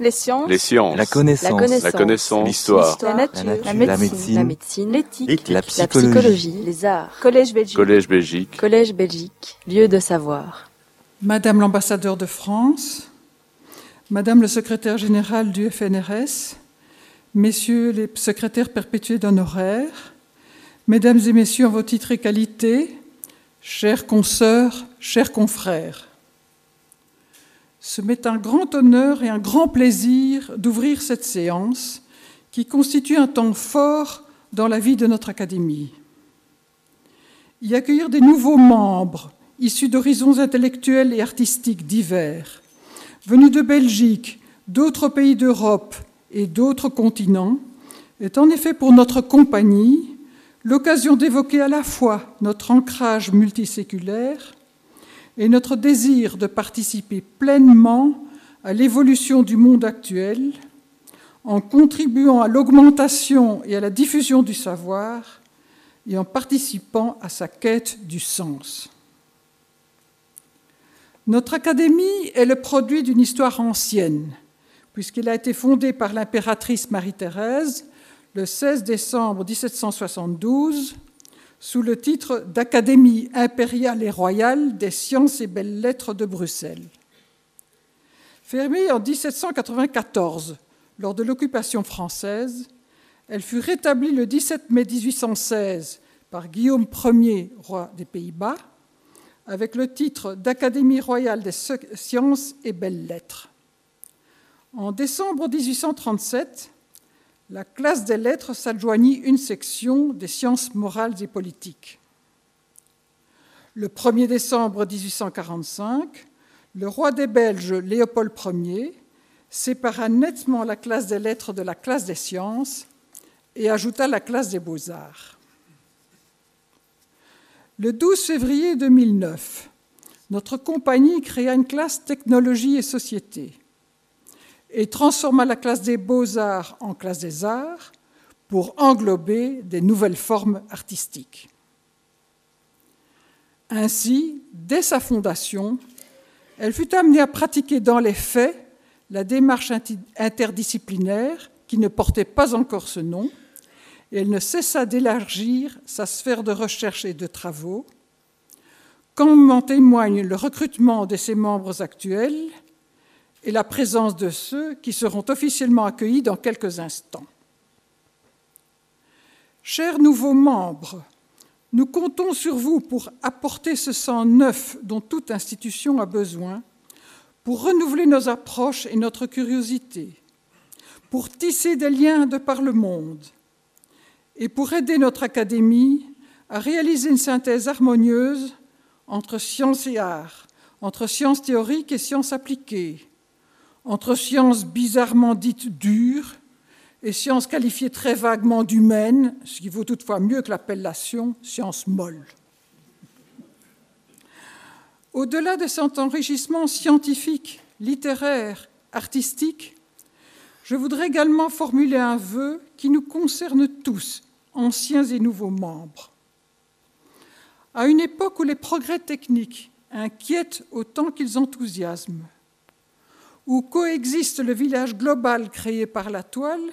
Les sciences. Les sciences. La connaissance. La connaissance. L'histoire. La nature. La nature. La médecine. médecine. La médecine. L'éthique. La psychologie. Les arts. Collège Belgique. Collège Belgique. Collège Belgique. Lieu de savoir. Madame l'ambassadeur de France, Madame le secrétaire général du FNRS, Messieurs les secrétaires perpétués d'honoraires, Mesdames et Messieurs en vos titres et qualités, chers consoeurs, chers confrères, ce m'est un grand honneur et un grand plaisir d'ouvrir cette séance qui constitue un temps fort dans la vie de notre Académie. Y accueillir des nouveaux membres issus d'horizons intellectuels et artistiques divers, venus de Belgique, d'autres pays d'Europe et d'autres continents, est en effet pour notre compagnie l'occasion d'évoquer à la fois notre ancrage multiséculaire et notre désir de participer pleinement à l'évolution du monde actuel en contribuant à l'augmentation et à la diffusion du savoir et en participant à sa quête du sens. Notre académie est le produit d'une histoire ancienne, puisqu'elle a été fondée par l'impératrice Marie-Thérèse le 16 décembre 1772 sous le titre d'Académie impériale et royale des sciences et belles lettres de Bruxelles. Fermée en 1794 lors de l'occupation française, elle fut rétablie le 17 mai 1816 par Guillaume Ier, roi des Pays-Bas, avec le titre d'Académie royale des sciences et belles lettres. En décembre 1837, la classe des lettres s'adjoignit une section des sciences morales et politiques. Le 1er décembre 1845, le roi des Belges, Léopold Ier, sépara nettement la classe des lettres de la classe des sciences et ajouta la classe des beaux-arts. Le 12 février 2009, notre compagnie créa une classe technologie et société et transforma la classe des beaux-arts en classe des arts pour englober des nouvelles formes artistiques. Ainsi, dès sa fondation, elle fut amenée à pratiquer dans les faits la démarche interdisciplinaire qui ne portait pas encore ce nom, et elle ne cessa d'élargir sa sphère de recherche et de travaux, comme en témoigne le recrutement de ses membres actuels et la présence de ceux qui seront officiellement accueillis dans quelques instants. Chers nouveaux membres, nous comptons sur vous pour apporter ce sang neuf dont toute institution a besoin, pour renouveler nos approches et notre curiosité, pour tisser des liens de par le monde et pour aider notre Académie à réaliser une synthèse harmonieuse entre sciences et arts, entre sciences théoriques et sciences appliquées, entre sciences bizarrement dites dures et sciences qualifiées très vaguement d'humaines, ce qui vaut toutefois mieux que l'appellation sciences molles. Au-delà de cet enrichissement scientifique, littéraire, artistique, je voudrais également formuler un vœu qui nous concerne tous, anciens et nouveaux membres. À une époque où les progrès techniques inquiètent autant qu'ils enthousiasment, où coexistent le village global créé par la toile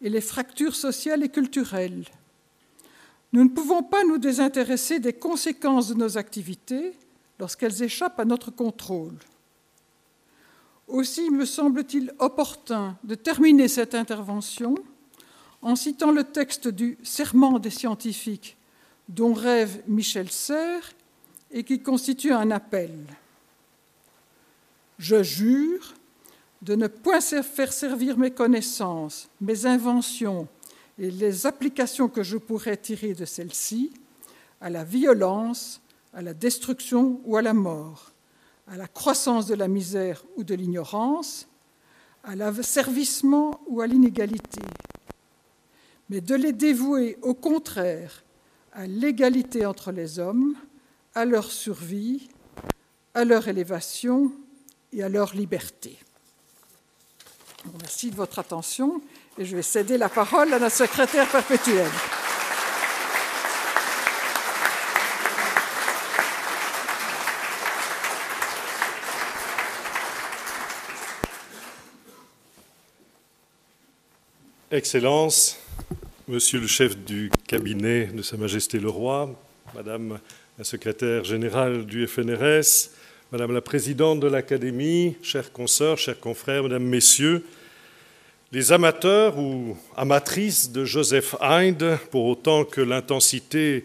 et les fractures sociales et culturelles. Nous ne pouvons pas nous désintéresser des conséquences de nos activités lorsqu'elles échappent à notre contrôle. Aussi me semble-t-il opportun de terminer cette intervention en citant le texte du Serment des scientifiques dont rêve Michel Serres et qui constitue un appel. Je jure de ne point faire servir mes connaissances, mes inventions et les applications que je pourrais tirer de celles-ci à la violence, à la destruction ou à la mort, à la croissance de la misère ou de l'ignorance, à l'asservissement ou à l'inégalité, mais de les dévouer au contraire à l'égalité entre les hommes, à leur survie, à leur élévation et à leur liberté. Merci de votre attention et je vais céder la parole à notre secrétaire perpétuelle. Excellences, Monsieur le chef du cabinet de Sa Majesté le Roi, Madame la secrétaire générale du FNRS, Madame la présidente de l'Académie, chers consoeurs, chers confrères, Mesdames, Messieurs, les amateurs ou amatrices de Joseph Hind, pour autant que l'intensité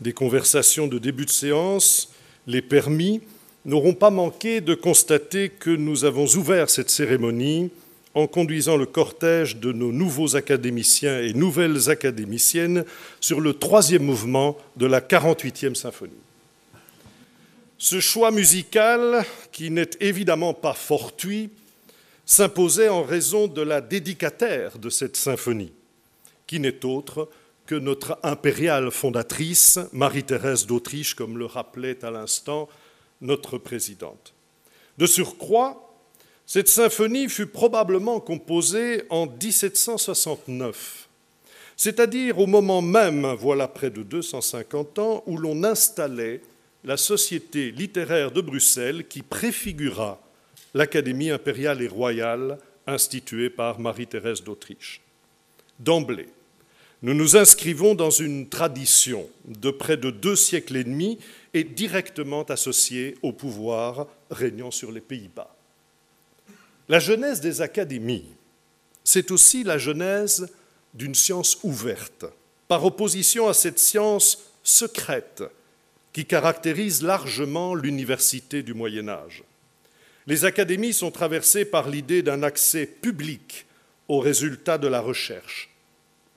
des conversations de début de séance les permis, n'auront pas manqué de constater que nous avons ouvert cette cérémonie en conduisant le cortège de nos nouveaux académiciens et nouvelles académiciennes sur le troisième mouvement de la 48e symphonie. Ce choix musical, qui n'est évidemment pas fortuit, s'imposait en raison de la dédicataire de cette symphonie, qui n'est autre que notre impériale fondatrice, Marie-Thérèse d'Autriche, comme le rappelait à l'instant notre présidente. De surcroît, cette symphonie fut probablement composée en 1769, c'est-à-dire au moment même, voilà près de 250 ans, où l'on installait la Société littéraire de Bruxelles qui préfigura l'Académie impériale et royale instituée par Marie-Thérèse d'Autriche. D'emblée, nous nous inscrivons dans une tradition de près de deux siècles et demi et directement associée au pouvoir régnant sur les Pays-Bas. La genèse des académies, c'est aussi la genèse d'une science ouverte, par opposition à cette science secrète qui caractérise largement l'université du Moyen Âge. Les académies sont traversées par l'idée d'un accès public aux résultats de la recherche.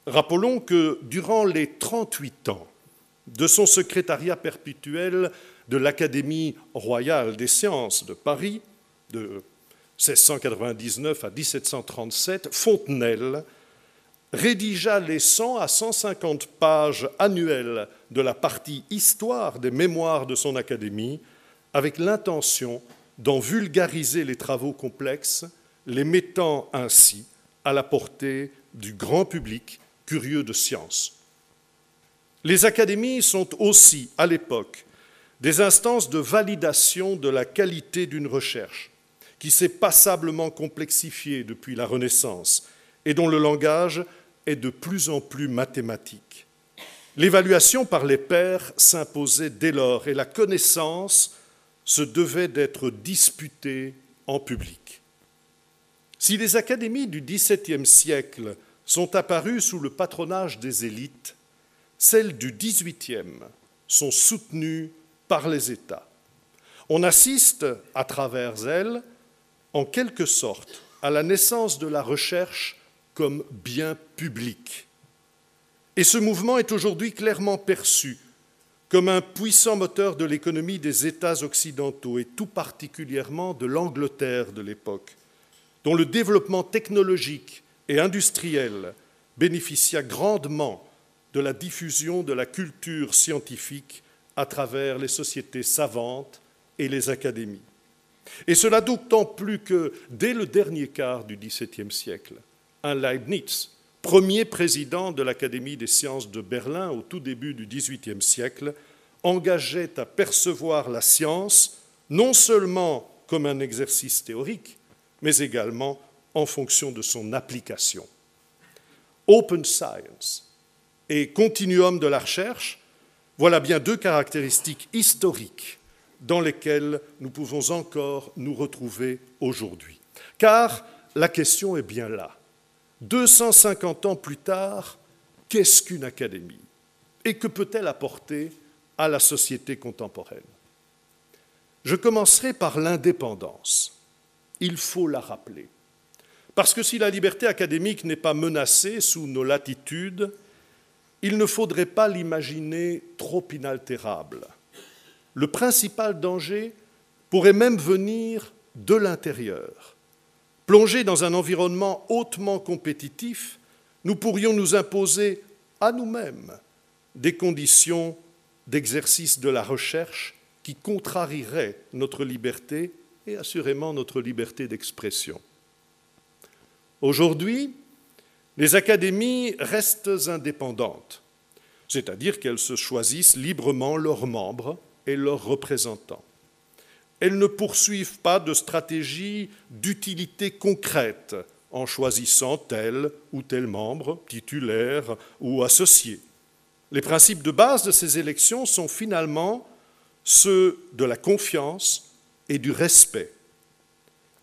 Rappelons que durant les 38 ans de son secrétariat perpétuel de l'Académie royale des sciences de Paris, de 1699 à 1737, Fontenelle rédigea les 100 à 150 pages annuelles de la partie histoire des mémoires de son académie, avec l'intention d'en vulgariser les travaux complexes, les mettant ainsi à la portée du grand public curieux de science. Les académies sont aussi, à l'époque, des instances de validation de la qualité d'une recherche, qui s'est passablement complexifiée depuis la Renaissance et dont le langage est de plus en plus mathématique. L'évaluation par les pairs s'imposait dès lors et la connaissance se devait d'être disputée en public. Si les académies du XVIIe siècle sont apparues sous le patronage des élites, celles du XVIIIe sont soutenues par les États. On assiste, à travers elles, en quelque sorte à la naissance de la recherche comme bien public. Et ce mouvement est aujourd'hui clairement perçu comme un puissant moteur de l'économie des États occidentaux et tout particulièrement de l'Angleterre de l'époque, dont le développement technologique et industriel bénéficia grandement de la diffusion de la culture scientifique à travers les sociétés savantes et les académies. Et cela d'autant plus que, dès le dernier quart du XVIIe siècle, un Leibniz, premier président de l'Académie des sciences de Berlin au tout début du XVIIIe siècle, engageait à percevoir la science non seulement comme un exercice théorique, mais également en fonction de son application. Open science et continuum de la recherche, voilà bien deux caractéristiques historiques dans lesquels nous pouvons encore nous retrouver aujourd'hui. Car la question est bien là. 250 ans plus tard, qu'est-ce qu'une académie? Et que peut-elle apporter à la société contemporaine? Je commencerai par l'indépendance. Il faut la rappeler. Parce que si la liberté académique n'est pas menacée sous nos latitudes, il ne faudrait pas l'imaginer trop inaltérable le principal danger pourrait même venir de l'intérieur. Plongés dans un environnement hautement compétitif, nous pourrions nous imposer à nous-mêmes des conditions d'exercice de la recherche qui contrarieraient notre liberté et assurément notre liberté d'expression. Aujourd'hui, les académies restent indépendantes, c'est-à-dire qu'elles se choisissent librement leurs membres et leurs représentants. Elles ne poursuivent pas de stratégie d'utilité concrète en choisissant tel ou tel membre, titulaire ou associé. Les principes de base de ces élections sont finalement ceux de la confiance et du respect.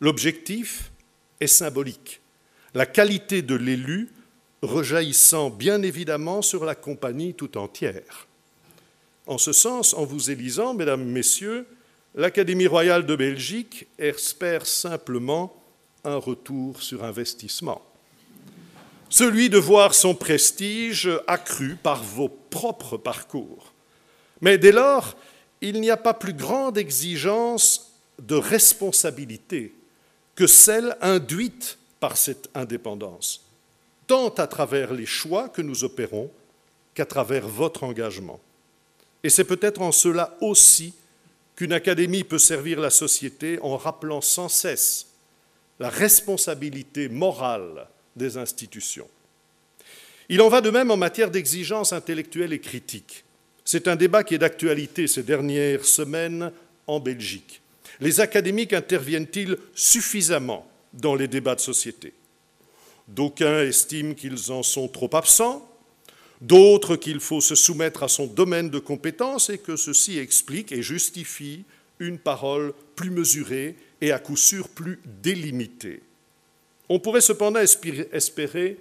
L'objectif est symbolique, la qualité de l'élu rejaillissant bien évidemment sur la compagnie tout entière. En ce sens, en vous élisant, mesdames, messieurs, l'Académie royale de Belgique espère simplement un retour sur investissement. Celui de voir son prestige accru par vos propres parcours. Mais dès lors, il n'y a pas plus grande exigence de responsabilité que celle induite par cette indépendance, tant à travers les choix que nous opérons qu'à travers votre engagement. Et c'est peut-être en cela aussi qu'une académie peut servir la société en rappelant sans cesse la responsabilité morale des institutions. Il en va de même en matière d'exigence intellectuelle et critique. C'est un débat qui est d'actualité ces dernières semaines en Belgique. Les académiques interviennent-ils suffisamment dans les débats de société? D'aucuns estiment qu'ils en sont trop absents, d'autres qu'il faut se soumettre à son domaine de compétence et que ceci explique et justifie une parole plus mesurée et à coup sûr plus délimitée. On pourrait cependant espérer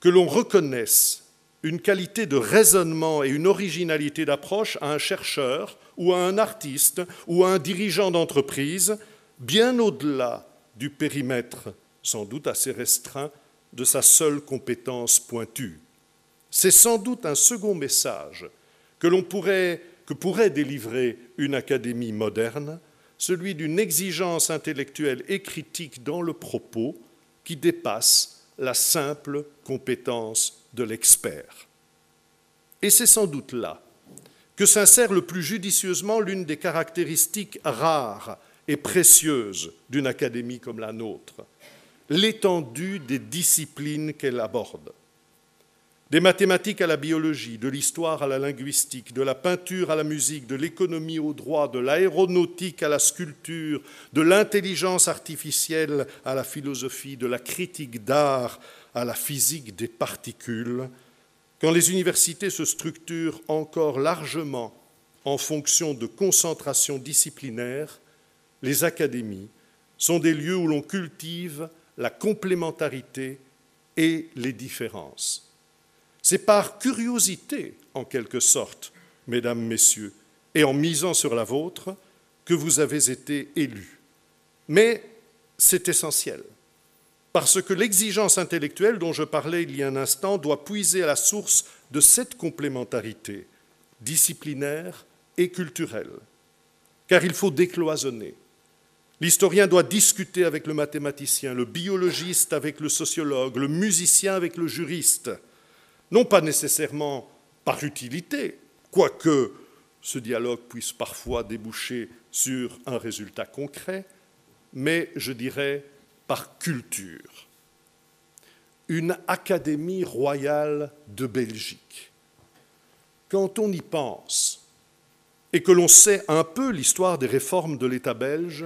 que l'on reconnaisse une qualité de raisonnement et une originalité d'approche à un chercheur ou à un artiste ou à un dirigeant d'entreprise, bien au-delà du périmètre, sans doute assez restreint, de sa seule compétence pointue. C'est sans doute un second message que l'on pourrait que pourrait délivrer une académie moderne, celui d'une exigence intellectuelle et critique dans le propos qui dépasse la simple compétence de l'expert. Et c'est sans doute là que s'insère le plus judicieusement l'une des caractéristiques rares et précieuses d'une académie comme la nôtre, l'étendue des disciplines qu'elle aborde. Des mathématiques à la biologie, de l'histoire à la linguistique, de la peinture à la musique, de l'économie au droit, de l'aéronautique à la sculpture, de l'intelligence artificielle à la philosophie, de la critique d'art à la physique des particules, quand les universités se structurent encore largement en fonction de concentration disciplinaire, les académies sont des lieux où l'on cultive la complémentarité et les différences. C'est par curiosité, en quelque sorte, mesdames, messieurs, et en misant sur la vôtre, que vous avez été élus. Mais c'est essentiel parce que l'exigence intellectuelle dont je parlais il y a un instant doit puiser à la source de cette complémentarité disciplinaire et culturelle. Car il faut décloisonner. L'historien doit discuter avec le mathématicien, le biologiste avec le sociologue, le musicien avec le juriste, non pas nécessairement par utilité, quoique ce dialogue puisse parfois déboucher sur un résultat concret, mais je dirais par culture. Une académie royale de Belgique. Quand on y pense et que l'on sait un peu l'histoire des réformes de l'État belge,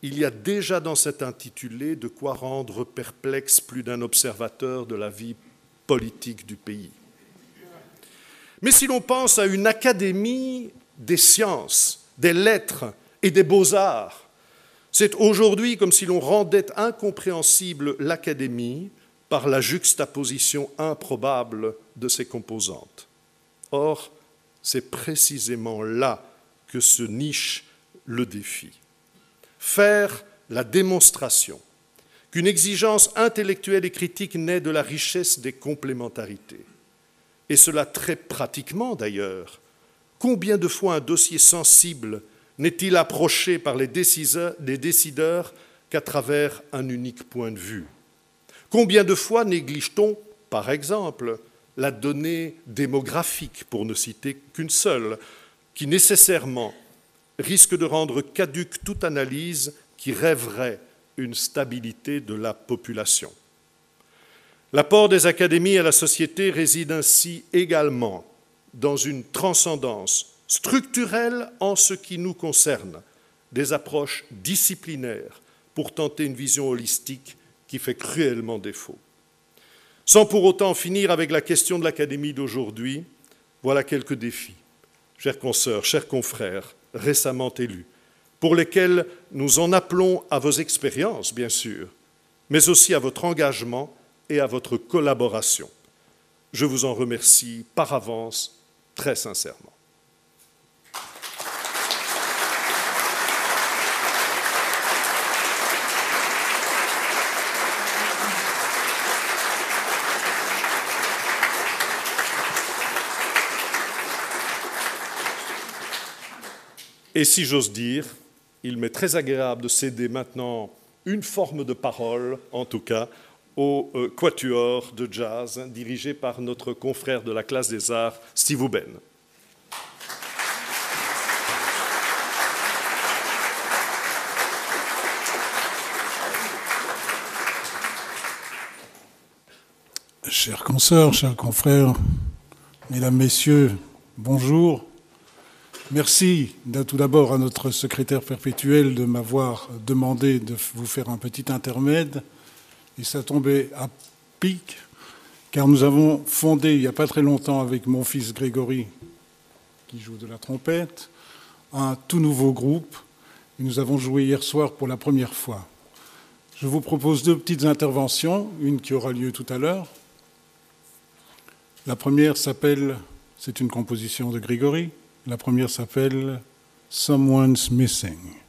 il y a déjà dans cet intitulé de quoi rendre perplexe plus d'un observateur de la vie politique du pays. Mais si l'on pense à une académie des sciences, des lettres et des beaux-arts, c'est aujourd'hui comme si l'on rendait incompréhensible l'académie par la juxtaposition improbable de ses composantes. Or, c'est précisément là que se niche le défi. Faire la démonstration qu'une exigence intellectuelle et critique naît de la richesse des complémentarités. Et cela très pratiquement d'ailleurs. Combien de fois un dossier sensible n'est-il approché par les décideurs, qu'à travers un unique point de vue? Combien de fois néglige-t-on, par exemple, la donnée démographique, pour ne citer qu'une seule, qui nécessairement risque de rendre caduque toute analyse qui rêverait une stabilité de la population. L'apport des académies à la société réside ainsi également dans une transcendance structurelle en ce qui nous concerne, des approches disciplinaires pour tenter une vision holistique qui fait cruellement défaut. Sans pour autant finir avec la question de l'Académie d'aujourd'hui, voilà quelques défis, chers consoeurs, chers confrères, récemment élus, pour lesquels nous en appelons à vos expériences, bien sûr, mais aussi à votre engagement et à votre collaboration. Je vous en remercie par avance très sincèrement. Et si j'ose dire, il m'est très agréable de céder maintenant une forme de parole, en tout cas, au euh, quatuor de jazz dirigé par notre confrère de la classe des arts, Steve Ouben. Chers consoeurs, chers confrères, mesdames, messieurs, bonjour. Merci tout d'abord à notre secrétaire perpétuel de m'avoir demandé de vous faire un petit intermède. Et ça tombait à pic, car nous avons fondé il n'y a pas très longtemps avec mon fils Grégory, qui joue de la trompette, un tout nouveau groupe. Et nous avons joué hier soir pour la première fois. Je vous propose deux petites interventions, une qui aura lieu tout à l'heure. La première s'appelle, c'est une composition de Grégory, la première s'appelle Someone's Missing.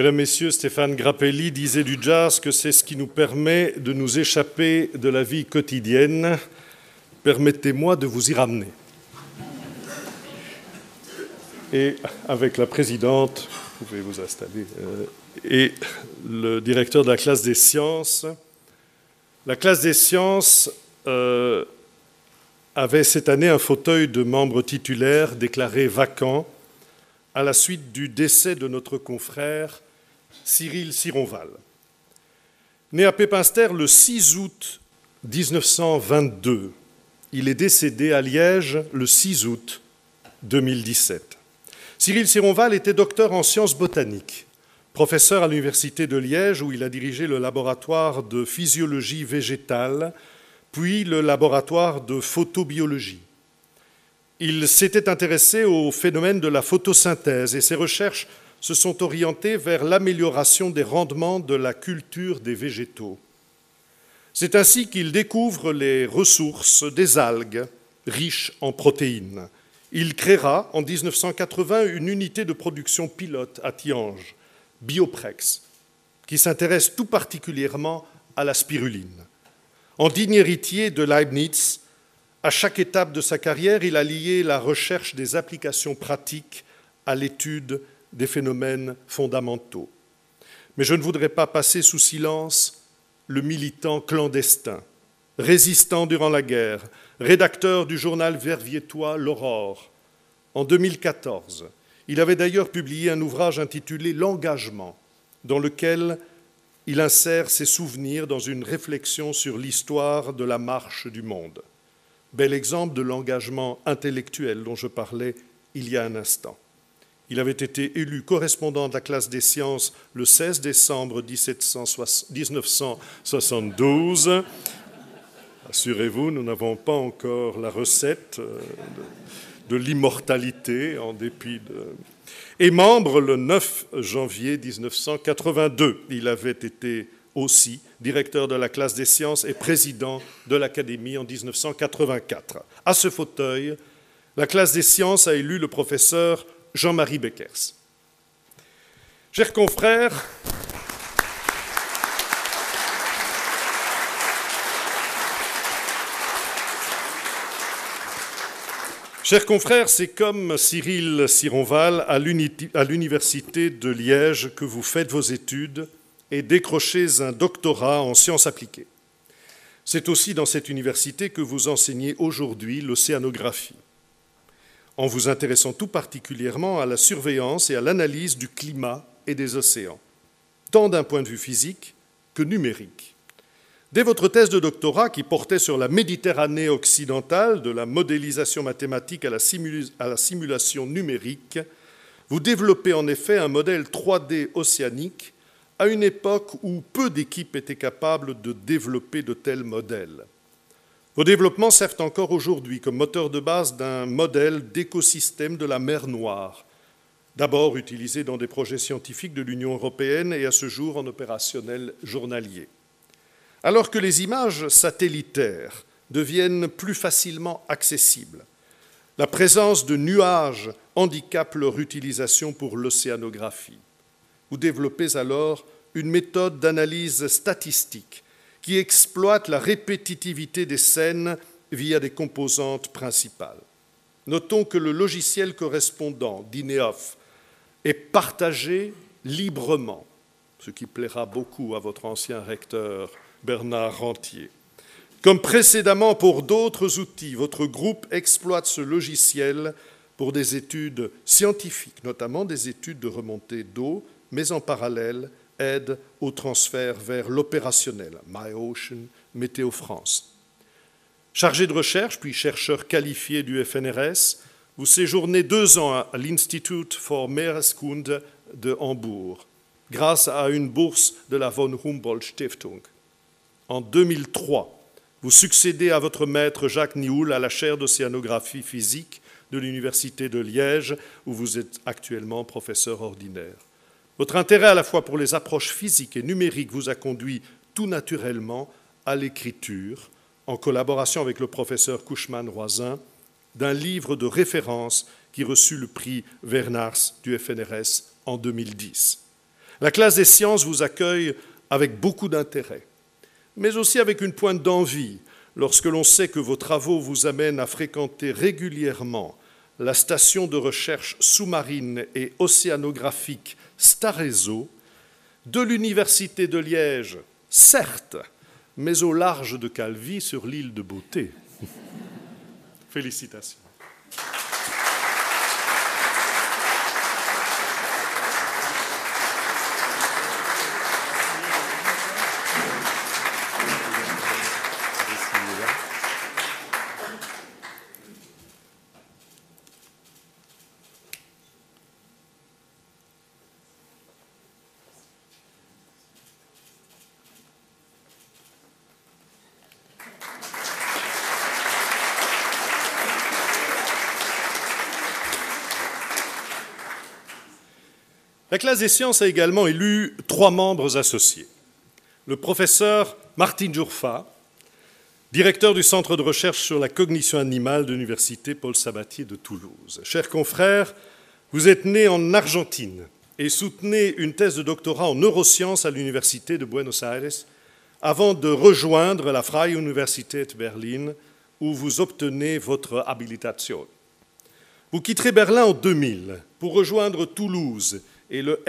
Mesdames, Messieurs, Stéphane Grappelli disait du jazz que c'est ce qui nous permet de nous échapper de la vie quotidienne. Permettez-moi de vous y ramener. Et avec la présidente, vous pouvez vous installer, euh, et le directeur de la classe des sciences, la classe des sciences euh, avait cette année un fauteuil de membre titulaire déclaré vacant à la suite du décès de notre confrère Cyril Sironval. Né à Pépinster le 6 août 1922, il est décédé à Liège le 6 août 2017. Cyril Sironval était docteur en sciences botaniques, professeur à l'Université de Liège où il a dirigé le laboratoire de physiologie végétale, puis le laboratoire de photobiologie. Il s'était intéressé au phénomène de la photosynthèse et ses recherches se sont orientées vers l'amélioration des rendements de la culture des végétaux. C'est ainsi qu'il découvre les ressources des algues riches en protéines. Il créera en 1980 une unité de production pilote à Tiange, Bioprex, qui s'intéresse tout particulièrement à la spiruline. En digne héritier de Leibniz, à chaque étape de sa carrière, il a lié la recherche des applications pratiques à l'étude des phénomènes fondamentaux. Mais je ne voudrais pas passer sous silence le militant clandestin, résistant durant la guerre, rédacteur du journal verviétois L'Aurore. En 2014, il avait d'ailleurs publié un ouvrage intitulé L'engagement, dans lequel il insère ses souvenirs dans une réflexion sur l'histoire de la marche du monde. Bel exemple de l'engagement intellectuel dont je parlais il y a un instant. Il avait été élu correspondant de la classe des sciences le 16 décembre 1972. Assurez-vous, nous n'avons pas encore la recette euh, de, l'immortalité en dépit de... Et membre le 9 janvier 1982. Il avait été aussi directeur de la classe des sciences et président de l'Académie en 1984. À ce fauteuil, la classe des sciences a élu le professeur Jean-Marie Beckers. Chers confrères, Chers confrères, c'est comme Cyril Sironval à l'Université de Liège que vous faites vos études et décrochez un doctorat en sciences appliquées. C'est aussi dans cette université que vous enseignez aujourd'hui l'océanographie, en vous intéressant tout particulièrement à la surveillance et à l'analyse du climat et des océans, tant d'un point de vue physique que numérique. Dès votre thèse de doctorat qui portait sur la Méditerranée occidentale, de la modélisation mathématique à la, simulation numérique, vous développez en effet un modèle 3D océanique à une époque où peu d'équipes étaient capables de développer de tels modèles. Vos développements servent encore aujourd'hui comme moteur de base d'un modèle d'écosystème de la mer Noire, d'abord utilisé dans des projets scientifiques de l'Union européenne et à ce jour en opérationnel journalier. Alors que les images satellitaires deviennent plus facilement accessibles, la présence de nuages handicape leur utilisation pour l'océanographie. Vous développez alors une méthode d'analyse statistique qui exploite la répétitivité des scènes via des composantes principales. Notons que le logiciel correspondant d'INEOF est partagé librement, ce qui plaira beaucoup à votre ancien recteur Bernard Rentier. Comme précédemment pour d'autres outils, votre groupe exploite ce logiciel pour des études scientifiques, notamment des études de remontée d'eau, mais en parallèle aide au transfert vers l'opérationnel, MyOcean, Météo France. Chargé de recherche, puis chercheur qualifié du FNRS, vous séjournez deux ans à l'Institut for Meereskunde de Hambourg, grâce à une bourse de la von Humboldt Stiftung. En 2003, vous succédez à votre maître Jacques Nioul à la chaire d'océanographie physique de l'Université de Liège, où vous êtes actuellement professeur ordinaire. Votre intérêt à la fois pour les approches physiques et numériques vous a conduit tout naturellement à l'écriture, en collaboration avec le professeur Couchman-Roisin, d'un livre de référence qui reçut le prix Vernars du FNRS en 2010. La classe des sciences vous accueille avec beaucoup d'intérêt, mais aussi avec une pointe d'envie lorsque l'on sait que vos travaux vous amènent à fréquenter régulièrement la station de recherche sous-marine et océanographique Starezo de l'Université de Liège, certes, mais au large de Calvi sur l'île de Beauté. Félicitations. Classe des sciences a également élu trois membres associés. Le professeur Martin Jourfa, directeur du Centre de recherche sur la cognition animale de l'Université Paul Sabatier de Toulouse. Chers confrères, vous êtes né en Argentine et soutenez une thèse de doctorat en neurosciences à l'Université de Buenos Aires avant de rejoindre la Freie Universität Berlin où vous obtenez votre habilitation. Vous quitterez Berlin en 2000 pour rejoindre Toulouse et le,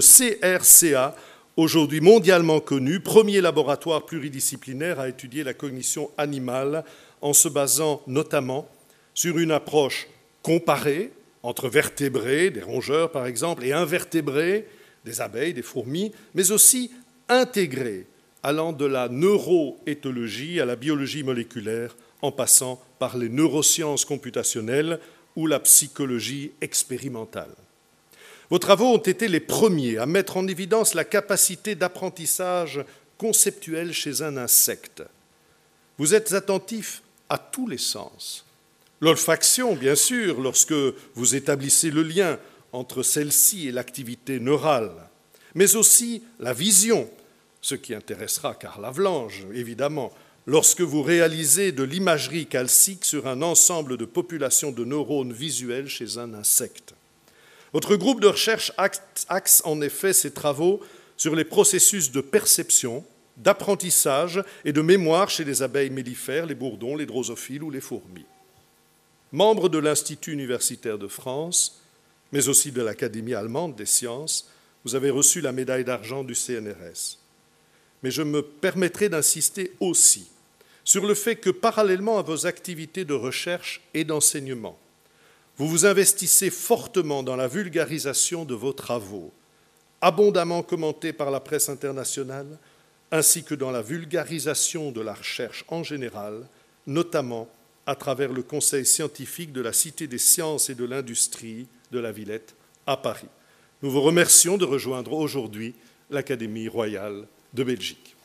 CRCA, aujourd'hui mondialement connu, premier laboratoire pluridisciplinaire à étudier la cognition animale en se basant notamment sur une approche comparée entre vertébrés, des rongeurs par exemple, et invertébrés, des abeilles, des fourmis, mais aussi intégrée, allant de la neuroéthologie à la biologie moléculaire, en passant par les neurosciences computationnelles ou la psychologie expérimentale. Vos travaux ont été les premiers à mettre en évidence la capacité d'apprentissage conceptuel chez un insecte. Vous êtes attentif à tous les sens. L'olfaction, bien sûr, lorsque vous établissez le lien entre celle-ci et l'activité neurale, mais aussi la vision, ce qui intéressera Karl Avlange, évidemment, lorsque vous réalisez de l'imagerie calcique sur un ensemble de populations de neurones visuels chez un insecte. Votre groupe de recherche axe en effet ses travaux sur les processus de perception, d'apprentissage et de mémoire chez les abeilles mellifères, les bourdons, les drosophiles ou les fourmis. Membre de l'Institut universitaire de France, mais aussi de l'Académie allemande des sciences, vous avez reçu la médaille d'argent du CNRS. Mais je me permettrai d'insister aussi sur le fait que parallèlement à vos activités de recherche et d'enseignement, vous vous investissez fortement dans la vulgarisation de vos travaux, abondamment commentés par la presse internationale, ainsi que dans la vulgarisation de la recherche en général, notamment à travers le Conseil scientifique de la Cité des sciences et de l'industrie de la Villette à Paris. Nous vous remercions de rejoindre aujourd'hui l'Académie royale de Belgique.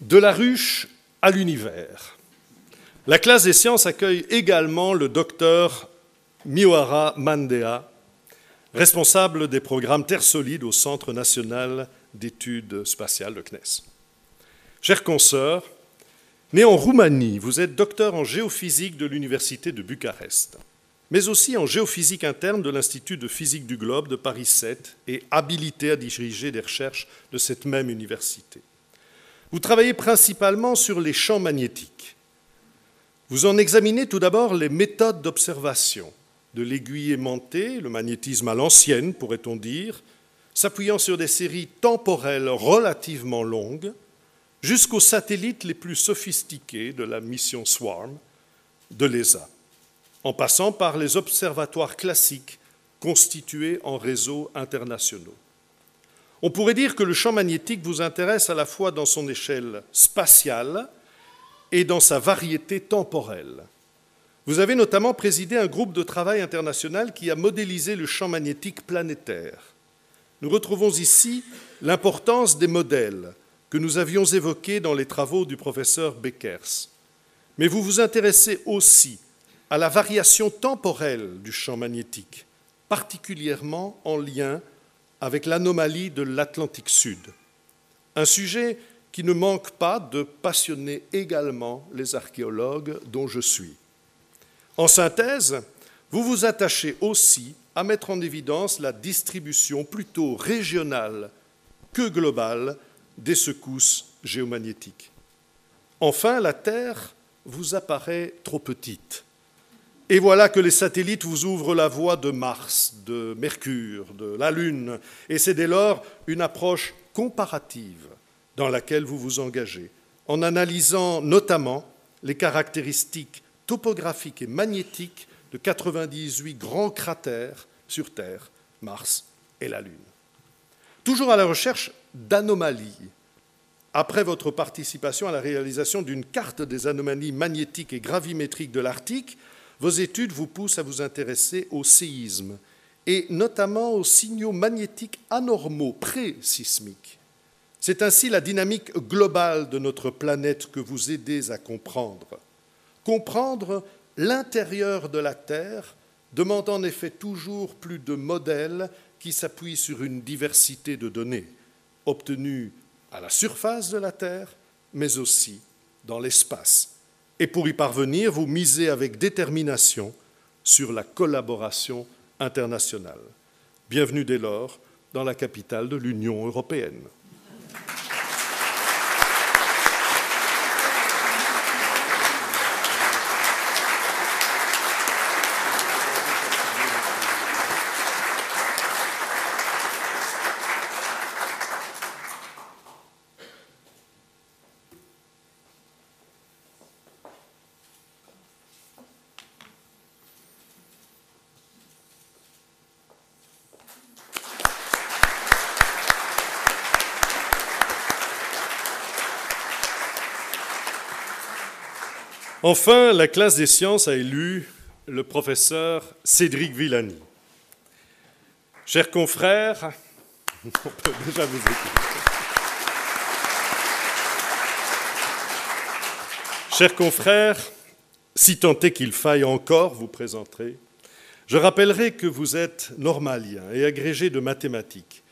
De la ruche à l'univers. La classe des sciences accueille également le docteur Miwara Mandea, responsable des programmes Terre solide au Centre national d'études spatiales, de CNES. Chers consoeurs, né en Roumanie, vous êtes docteur en géophysique de l'Université de Bucarest, mais aussi en géophysique interne de l'Institut de physique du globe de Paris 7 et habilité à diriger des recherches de cette même université. Vous travaillez principalement sur les champs magnétiques. Vous en examinez tout d'abord les méthodes d'observation, de l'aiguille aimantée, le magnétisme à l'ancienne, pourrait-on dire, s'appuyant sur des séries temporelles relativement longues, jusqu'aux satellites les plus sophistiqués de la mission SWARM de l'ESA, en passant par les observatoires classiques constitués en réseaux internationaux. On pourrait dire que le champ magnétique vous intéresse à la fois dans son échelle spatiale et dans sa variété temporelle. Vous avez notamment présidé un groupe de travail international qui a modélisé le champ magnétique planétaire. Nous retrouvons ici l'importance des modèles que nous avions évoqués dans les travaux du professeur Beckers. Mais vous vous intéressez aussi à la variation temporelle du champ magnétique, particulièrement en lien avec l'anomalie de l'Atlantique Sud. Un sujet qui ne manque pas de passionner également les archéologues dont je suis. En synthèse, vous vous attachez aussi à mettre en évidence la distribution plutôt régionale que globale des secousses géomagnétiques. Enfin, la Terre vous apparaît trop petite. Et voilà que les satellites vous ouvrent la voie de Mars, de Mercure, de la Lune, et c'est dès lors une approche comparative dans laquelle vous vous engagez, en analysant notamment les caractéristiques topographiques et magnétiques de 98 grands cratères sur Terre, Mars et la Lune. Toujours à la recherche d'anomalies, après votre participation à la réalisation d'une carte des anomalies magnétiques et gravimétriques de l'Arctique, vos études vous poussent à vous intéresser au séisme et notamment aux signaux magnétiques anormaux pré-sismiques. C'est ainsi la dynamique globale de notre planète que vous aidez à comprendre. Comprendre l'intérieur de la Terre demande en effet toujours plus de modèles qui s'appuient sur une diversité de données obtenues à la surface de la Terre, mais aussi dans l'espace. Et pour y parvenir, vous misez avec détermination sur la collaboration internationale. Bienvenue dès lors dans la capitale de l'Union européenne. Enfin, la classe des sciences a élu le professeur Cédric Villani. Chers confrères. Chers confrères, si tant est qu'il faille encore vous présenter, je rappellerai que vous êtes normalien et agrégé de mathématiques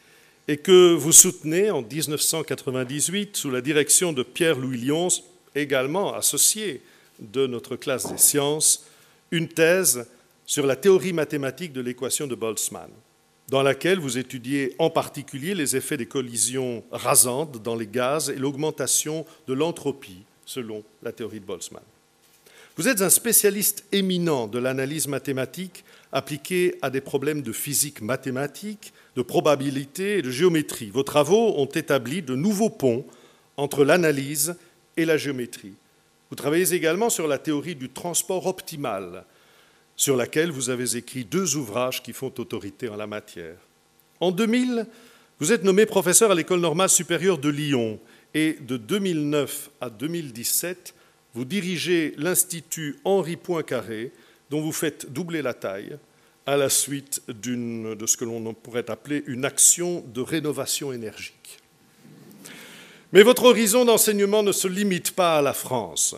et que vous soutenez en 1998, sous la direction de Pierre-Louis Lyons, également associé de notre classe des sciences une thèse sur la théorie mathématique de l'équation de Boltzmann, dans laquelle vous étudiez en particulier les effets des collisions rasantes dans les gaz et l'augmentation de l'entropie selon la théorie de Boltzmann. Vous êtes un spécialiste éminent de l'analyse mathématique appliquée à des problèmes de physique mathématique, de probabilité et de géométrie. Vos travaux ont établi de nouveaux ponts entre l'analyse et la géométrie vous travaillez également sur la théorie du transport optimal, sur laquelle vous avez écrit deux ouvrages qui font autorité en la matière. En 2000, vous êtes nommé professeur à l'École normale supérieure de Lyon et de 2009 à 2017, vous dirigez l'Institut Henri Poincaré, dont vous faites doubler la taille à la suite de ce que l'on pourrait appeler une action de rénovation énergique. Mais votre horizon d'enseignement ne se limite pas à la France.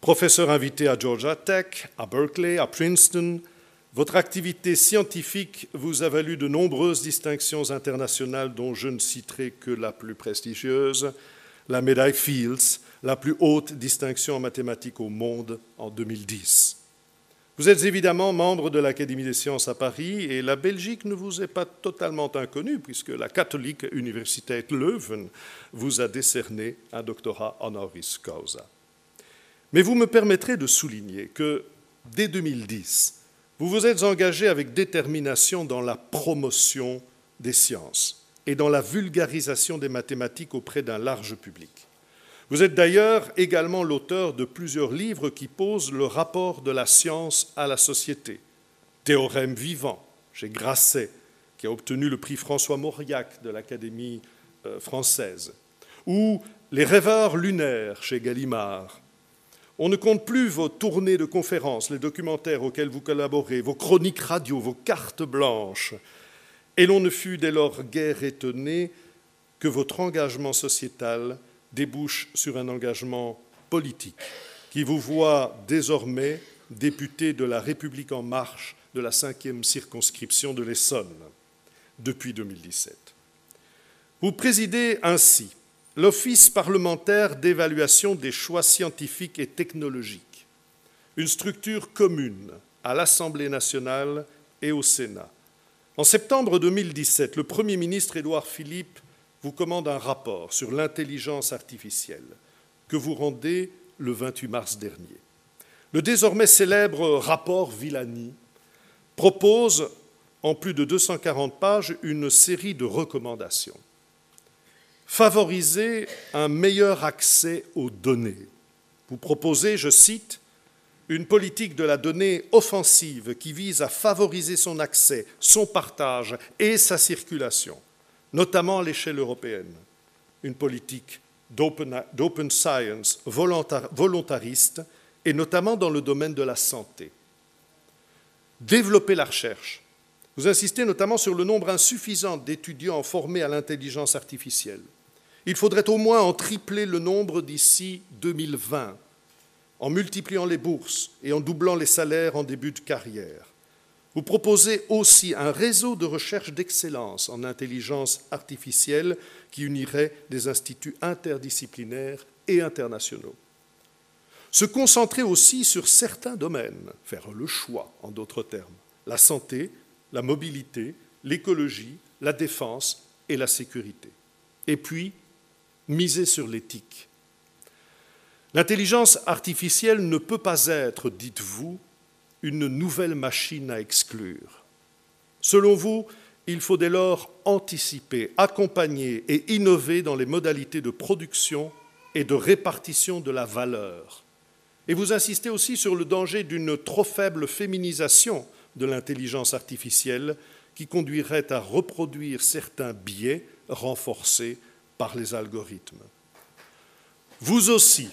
Professeur invité à Georgia Tech, à Berkeley, à Princeton, votre activité scientifique vous a valu de nombreuses distinctions internationales dont je ne citerai que la plus prestigieuse, la médaille Fields, la plus haute distinction en mathématiques au monde en 2010. Vous êtes évidemment membre de l'Académie des sciences à Paris et la Belgique ne vous est pas totalement inconnue puisque la catholique Universität Leuven vous a décerné un doctorat honoris causa. Mais vous me permettrez de souligner que dès 2010, vous vous êtes engagé avec détermination dans la promotion des sciences et dans la vulgarisation des mathématiques auprès d'un large public. Vous êtes d'ailleurs également l'auteur de plusieurs livres qui posent le rapport de la science à la société. Théorème vivant, chez Grasset, qui a obtenu le prix François Mauriac de l'Académie euh, française, ou Les rêveurs lunaires chez Gallimard, On ne compte plus vos tournées de conférences, les documentaires auxquels vous collaborez, vos chroniques radio, vos cartes blanches. Et l'on ne fut dès lors guère étonné que votre engagement sociétal débouche sur un engagement politique qui vous voit désormais député de la République en marche de la cinquième circonscription de l'Essonne depuis 2017. Vous présidez ainsi l'Office parlementaire d'évaluation des choix scientifiques et technologiques, une structure commune à l'Assemblée nationale et au Sénat. En septembre 2017, le Premier ministre Édouard Philippe vous commande un rapport sur l'intelligence artificielle que vous rendez le 28 mars dernier. Le désormais célèbre rapport Villani propose, en plus de 240 pages, une série de recommandations. Favoriser un meilleur accès aux données. Vous proposez, je cite, une politique de la donnée offensive qui vise à favoriser son accès, son partage et sa circulation, notamment à l'échelle européenne. Une politique d'open science volontariste et notamment dans le domaine de la santé. Développer la recherche. Vous insistez notamment sur le nombre insuffisant d'étudiants formés à l'intelligence artificielle. Il faudrait au moins en tripler le nombre d'ici 2020, en multipliant les bourses et en doublant les salaires en début de carrière. Vous proposez aussi un réseau de recherche d'excellence en intelligence artificielle qui unirait des instituts interdisciplinaires et internationaux. Se concentrer aussi sur certains domaines, faire le choix en d'autres termes, la santé, la mobilité, l'écologie, la défense et la sécurité. Et puis, miser sur l'éthique. L'intelligence artificielle ne peut pas être, dites-vous, une nouvelle machine à exclure. Selon vous, il faut dès lors anticiper, accompagner et innover dans les modalités de production et de répartition de la valeur et vous insistez aussi sur le danger d'une trop faible féminisation de l'intelligence artificielle qui conduirait à reproduire certains biais renforcés par les algorithmes. Vous aussi,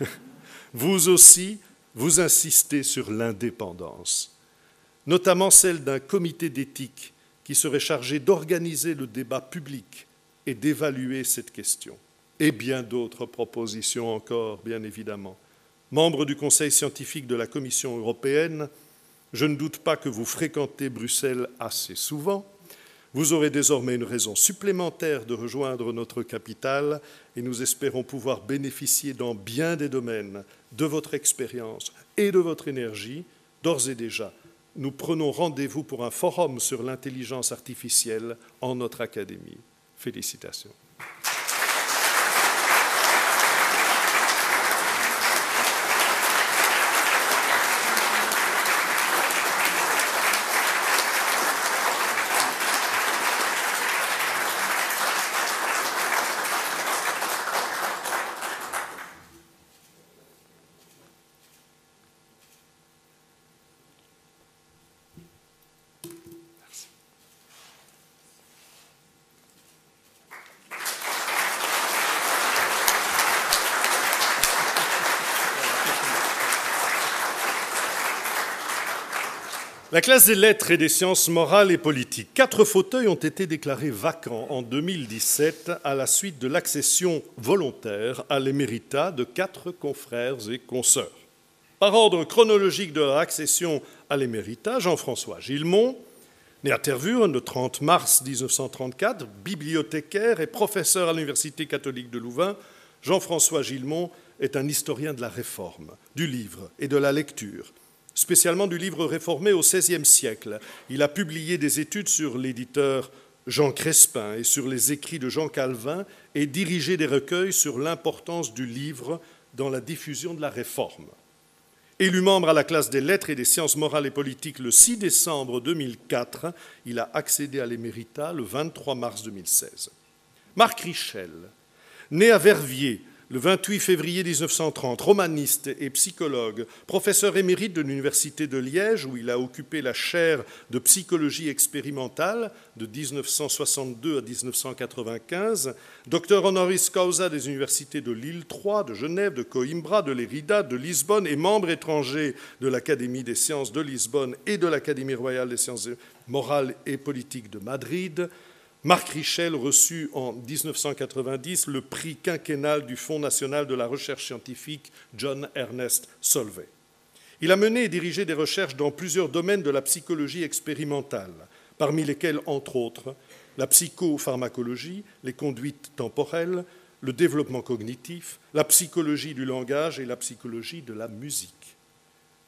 vous aussi, vous insistez sur l'indépendance, notamment celle d'un comité d'éthique qui serait chargé d'organiser le débat public et d'évaluer cette question. Et bien d'autres propositions encore, bien évidemment. Membre du Conseil scientifique de la Commission européenne, je ne doute pas que vous fréquentez Bruxelles assez souvent. Vous aurez désormais une raison supplémentaire de rejoindre notre capitale et nous espérons pouvoir bénéficier dans bien des domaines de votre expérience et de votre énergie. D'ores et déjà, nous prenons rendez-vous pour un forum sur l'intelligence artificielle en notre académie. Félicitations. La classe des lettres et des sciences morales et politiques. Quatre fauteuils ont été déclarés vacants en 2017 à la suite de l'accession volontaire à l'éméritat de quatre confrères et consoeurs. Par ordre chronologique de leur accession à l'éméritat, Jean-François Gilmont, né à Tervuren le 30 mars 1934, bibliothécaire et professeur à l'Université catholique de Louvain, Jean-François Gilmont est un historien de la réforme, du livre et de la lecture spécialement du livre réformé au XVIe siècle. Il a publié des études sur l'éditeur Jean Crespin et sur les écrits de Jean Calvin et dirigé des recueils sur l'importance du livre dans la diffusion de la réforme. Élu membre à la classe des lettres et des sciences morales et politiques le 6 décembre 2004, il a accédé à l'éméritat le 23 mars 2016. Marc Richel, né à Verviers le 28 février 1930, romaniste et psychologue, professeur émérite de l'Université de Liège, où il a occupé la chaire de psychologie expérimentale de 1962 à 1995, docteur honoris causa des universités de Lille 3, de Genève, de Coimbra, de Lérida, de Lisbonne et membre étranger de l'Académie des sciences de Lisbonne et de l'Académie royale des sciences morales et politiques de Madrid, Marc Richel reçut en 1990 le prix quinquennal du Fonds national de la recherche scientifique John Ernest Solvay. Il a mené et dirigé des recherches dans plusieurs domaines de la psychologie expérimentale, parmi lesquels, entre autres, la psychopharmacologie, les conduites temporelles, le développement cognitif, la psychologie du langage et la psychologie de la musique.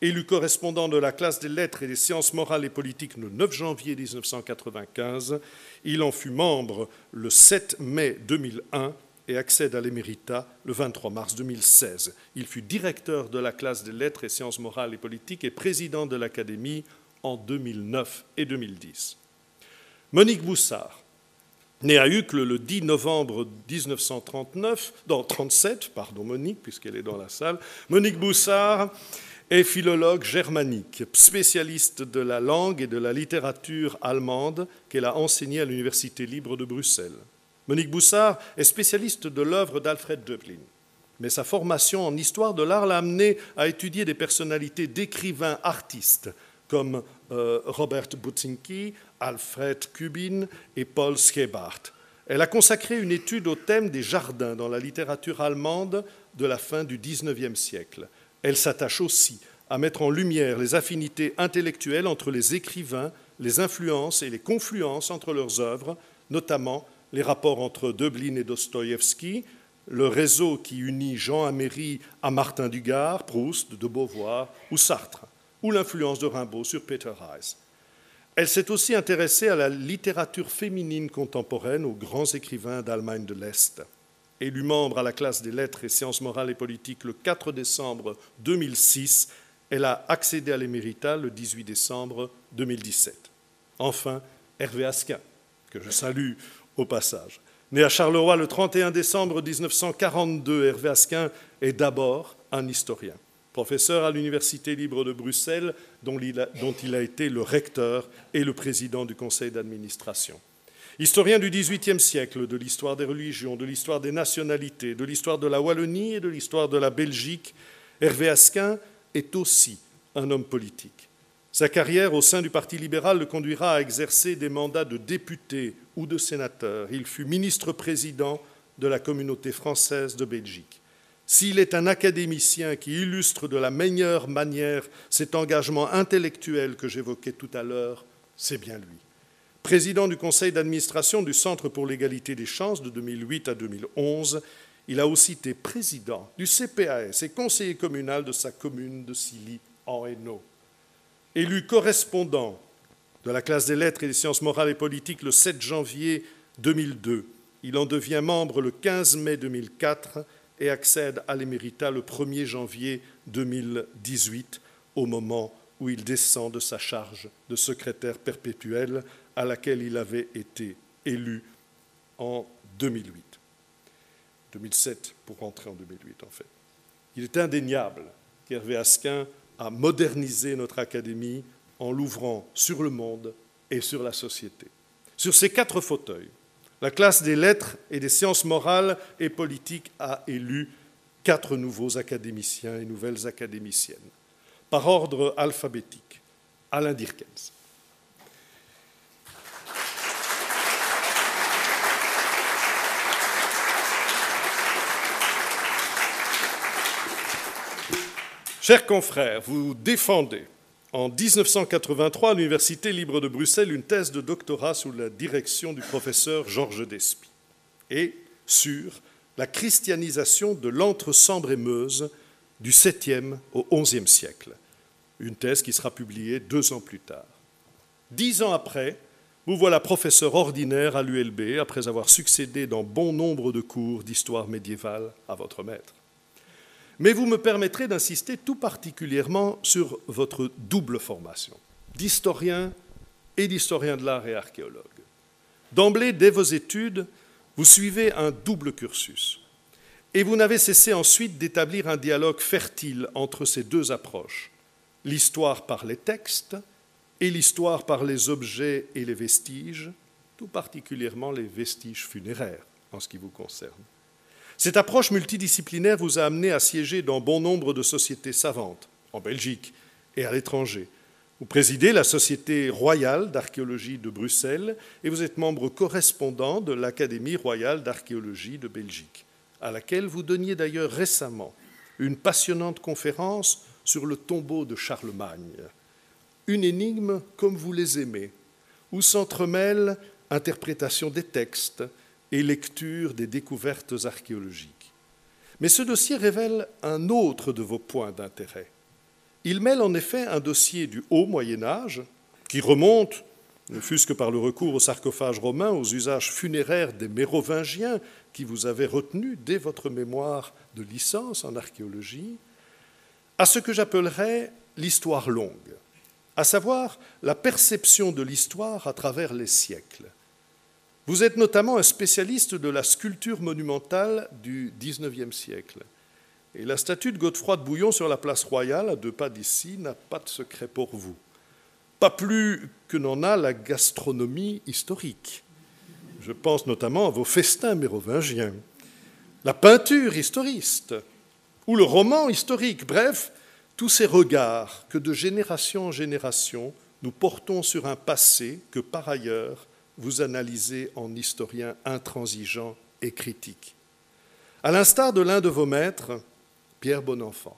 Élu correspondant de la classe des lettres et des sciences morales et politiques le 9 janvier 1995, il en fut membre le 7 mai 2001 et accède à l'éméritat le 23 mars 2016. Il fut directeur de la classe des lettres et sciences morales et politiques et président de l'Académie en 2009 et 2010. Monique Boussard, née à Uccle le 10 novembre 1939, dans 37, pardon Monique, puisqu'elle est dans la salle, Monique Boussard est philologue germanique, spécialiste de la langue et de la littérature allemande qu'elle a enseigné à l'Université libre de Bruxelles. Monique Boussard est spécialiste de l'œuvre d'Alfred Döblin, mais sa formation en histoire de l'art l'a amenée à étudier des personnalités d'écrivains artistes comme euh, Robert Butzinski, Alfred Kubin et Paul Schebart. Elle a consacré une étude au thème des jardins dans la littérature allemande de la fin du XIXe siècle. Elle s'attache aussi à mettre en lumière les affinités intellectuelles entre les écrivains, les influences et les confluences entre leurs œuvres, notamment les rapports entre Döblin et Dostoïevski, le réseau qui unit Jean Améry à Martin Dugard, Proust, de Beauvoir ou Sartre, ou l'influence de Rimbaud sur Peter Heise. Elle s'est aussi intéressée à la littérature féminine contemporaine, aux grands écrivains d'Allemagne de l'Est élu membre à la classe des lettres et sciences morales et politiques le 4 décembre 2006, elle a accédé à l'éméritat le 18 décembre 2017. Enfin, Hervé Asquin, que je salue au passage. Né à Charleroi le 31 décembre 1942, Hervé Asquin est d'abord un historien. Professeur à l'Université libre de Bruxelles, dont il, a, dont il a été le recteur et le président du conseil d'administration. Historien du XVIIIe siècle, de l'histoire des religions, de l'histoire des nationalités, de l'histoire de la Wallonie et de l'histoire de la Belgique, Hervé Asquin est aussi un homme politique. Sa carrière au sein du Parti libéral le conduira à exercer des mandats de député ou de sénateur. Il fut ministre-président de la communauté française de Belgique. S'il est un académicien qui illustre de la meilleure manière cet engagement intellectuel que j'évoquais tout à l'heure, c'est bien lui président du conseil d'administration du Centre pour l'égalité des chances de 2008 à 2011. Il a aussi été président du CPAS et conseiller communal de sa commune de Silly en Hainaut. Élu correspondant de la classe des lettres et des sciences morales et politiques le 7 janvier 2002, il en devient membre le 15 mai 2004 et accède à l'éméritat le 1er janvier 2018, au moment où il descend de sa charge de secrétaire perpétuel à laquelle il avait été élu en 2008. 2007 pour rentrer en 2008 en fait. Il est indéniable qu'Hervé Asquin a modernisé notre académie en l'ouvrant sur le monde et sur la société. Sur ces quatre fauteuils, la classe des lettres et des sciences morales et politiques a élu quatre nouveaux académiciens et nouvelles académiciennes, par ordre alphabétique. Alain Dirkens, Chers confrères, vous défendez en 1983 à l'Université libre de Bruxelles une thèse de doctorat sous la direction du professeur Georges Despy et sur la christianisation de l'entre-Sambre-et-Meuse du 7e au 11e siècle. Une thèse qui sera publiée deux ans plus tard. Dix ans après, vous voilà professeur ordinaire à l'ULB après avoir succédé dans bon nombre de cours d'histoire médiévale à votre maître. Mais vous me permettrez d'insister tout particulièrement sur votre double formation, d'historien et d'historien de l'art et archéologue. D'emblée, dès vos études, vous suivez un double cursus. Et vous n'avez cessé ensuite d'établir un dialogue fertile entre ces deux approches, l'histoire par les textes et l'histoire par les objets et les vestiges, tout particulièrement les vestiges funéraires en ce qui vous concerne. Cette approche multidisciplinaire vous a amené à siéger dans bon nombre de sociétés savantes, en Belgique et à l'étranger. Vous présidez la Société royale d'archéologie de Bruxelles et vous êtes membre correspondant de l'Académie royale d'archéologie de Belgique, à laquelle vous donniez d'ailleurs récemment une passionnante conférence sur le tombeau de Charlemagne. Une énigme comme vous les aimez, où s'entremêlent interprétation des textes et lecture des découvertes archéologiques. Mais ce dossier révèle un autre de vos points d'intérêt. Il mêle en effet un dossier du haut Moyen Âge, qui remonte, ne fût-ce que par le recours au sarcophage romain, aux usages funéraires des Mérovingiens qui vous avaient retenu dès votre mémoire de licence en archéologie, à ce que j'appellerais l'histoire longue, à savoir la perception de l'histoire à travers les siècles. Vous êtes notamment un spécialiste de la sculpture monumentale du XIXe siècle. Et la statue de Godefroy de Bouillon sur la place royale, à deux pas d'ici, n'a pas de secret pour vous. Pas plus que n'en a la gastronomie historique. Je pense notamment à vos festins mérovingiens, la peinture historiste ou le roman historique, bref, tous ces regards que de génération en génération nous portons sur un passé que par ailleurs vous analysez en historien intransigeant et critique. À l'instar de l'un de vos maîtres, Pierre Bonenfant.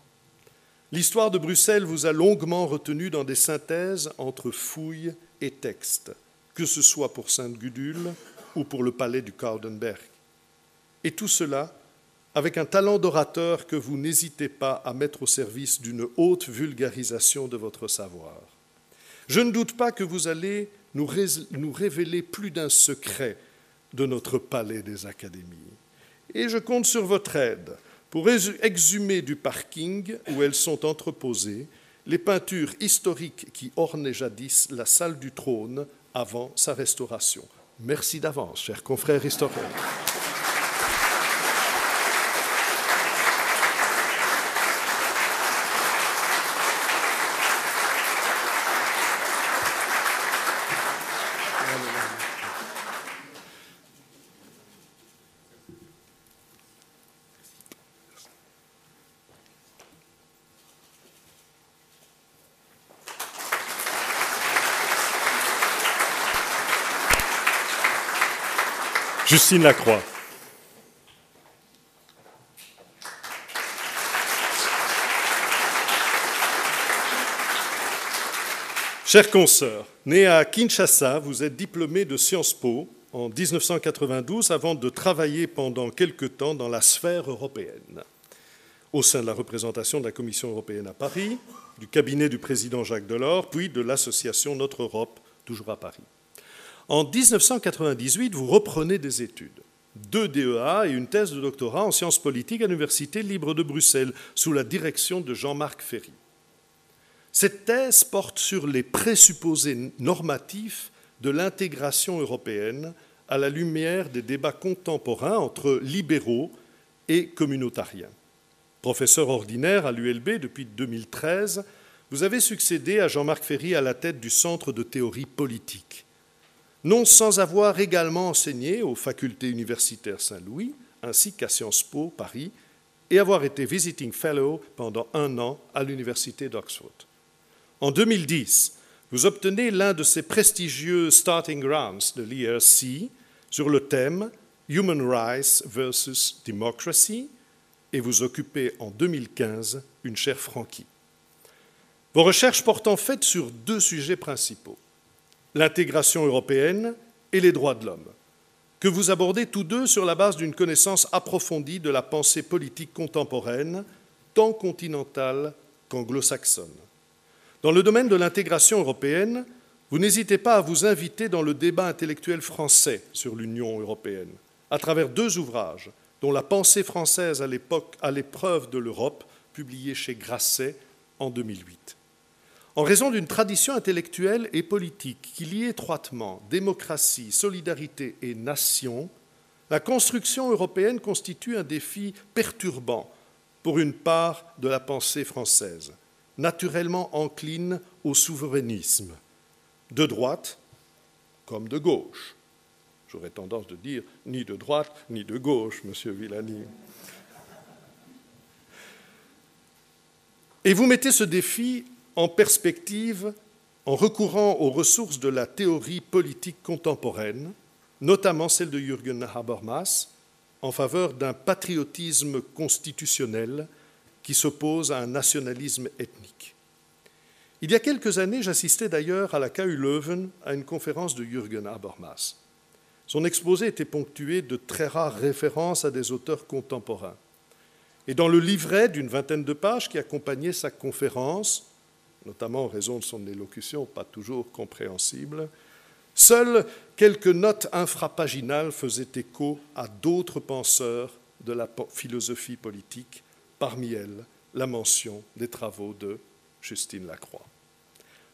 L'histoire de Bruxelles vous a longuement retenu dans des synthèses entre fouilles et textes, que ce soit pour Sainte-Gudule ou pour le palais du Kaudenberg. Et tout cela avec un talent d'orateur que vous n'hésitez pas à mettre au service d'une haute vulgarisation de votre savoir. Je ne doute pas que vous allez nous, révéler plus d'un secret de notre palais des académies. Et je compte sur votre aide pour exhumer du parking où elles sont entreposées les peintures historiques qui ornaient jadis la salle du trône avant sa restauration. Merci d'avance, chers confrères historiens. Justine Lacroix. Chers consoeurs, né à Kinshasa, vous êtes diplômé de Sciences Po en 1992 avant de travailler pendant quelque temps dans la sphère européenne, au sein de la représentation de la Commission européenne à Paris, du cabinet du président Jacques Delors, puis de l'association Notre Europe, toujours à Paris. En 1998, vous reprenez des études, deux DEA et une thèse de doctorat en sciences politiques à l'Université libre de Bruxelles, sous la direction de Jean-Marc Ferry. Cette thèse porte sur les présupposés normatifs de l'intégration européenne à la lumière des débats contemporains entre libéraux et communautariens. Professeur ordinaire à l'ULB depuis 2013, vous avez succédé à Jean-Marc Ferry à la tête du Centre de théorie politique non sans avoir également enseigné aux facultés universitaires Saint-Louis ainsi qu'à Sciences Po Paris et avoir été visiting fellow pendant un an à l'université d'Oxford. En 2010, vous obtenez l'un de ces prestigieux starting grounds de l'IRC sur le thème Human Rights versus Democracy et vous occupez en 2015 une chaire franquie. Vos recherches portent en fait sur deux sujets principaux l'intégration européenne et les droits de l'homme, que vous abordez tous deux sur la base d'une connaissance approfondie de la pensée politique contemporaine, tant continentale qu'anglo-saxonne. Dans le domaine de l'intégration européenne, vous n'hésitez pas à vous inviter dans le débat intellectuel français sur l'Union européenne, à travers deux ouvrages, dont La pensée française à l'époque à l'épreuve de l'Europe, publié chez Grasset en 2008. En raison d'une tradition intellectuelle et politique qui lie étroitement démocratie, solidarité et nation, la construction européenne constitue un défi perturbant pour une part de la pensée française, naturellement encline au souverainisme, de droite comme de gauche. J'aurais tendance de dire ni de droite ni de gauche, monsieur Villani. Et vous mettez ce défi en perspective en recourant aux ressources de la théorie politique contemporaine, notamment celle de Jürgen Habermas, en faveur d'un patriotisme constitutionnel qui s'oppose à un nationalisme ethnique. Il y a quelques années, j'assistais d'ailleurs à la KU Leuven à une conférence de Jürgen Habermas. Son exposé était ponctué de très rares références à des auteurs contemporains. Et dans le livret d'une vingtaine de pages qui accompagnait sa conférence, notamment en raison de son élocution pas toujours compréhensible, seules quelques notes infrapaginales faisaient écho à d'autres penseurs de la philosophie politique, parmi elles la mention des travaux de Justine Lacroix.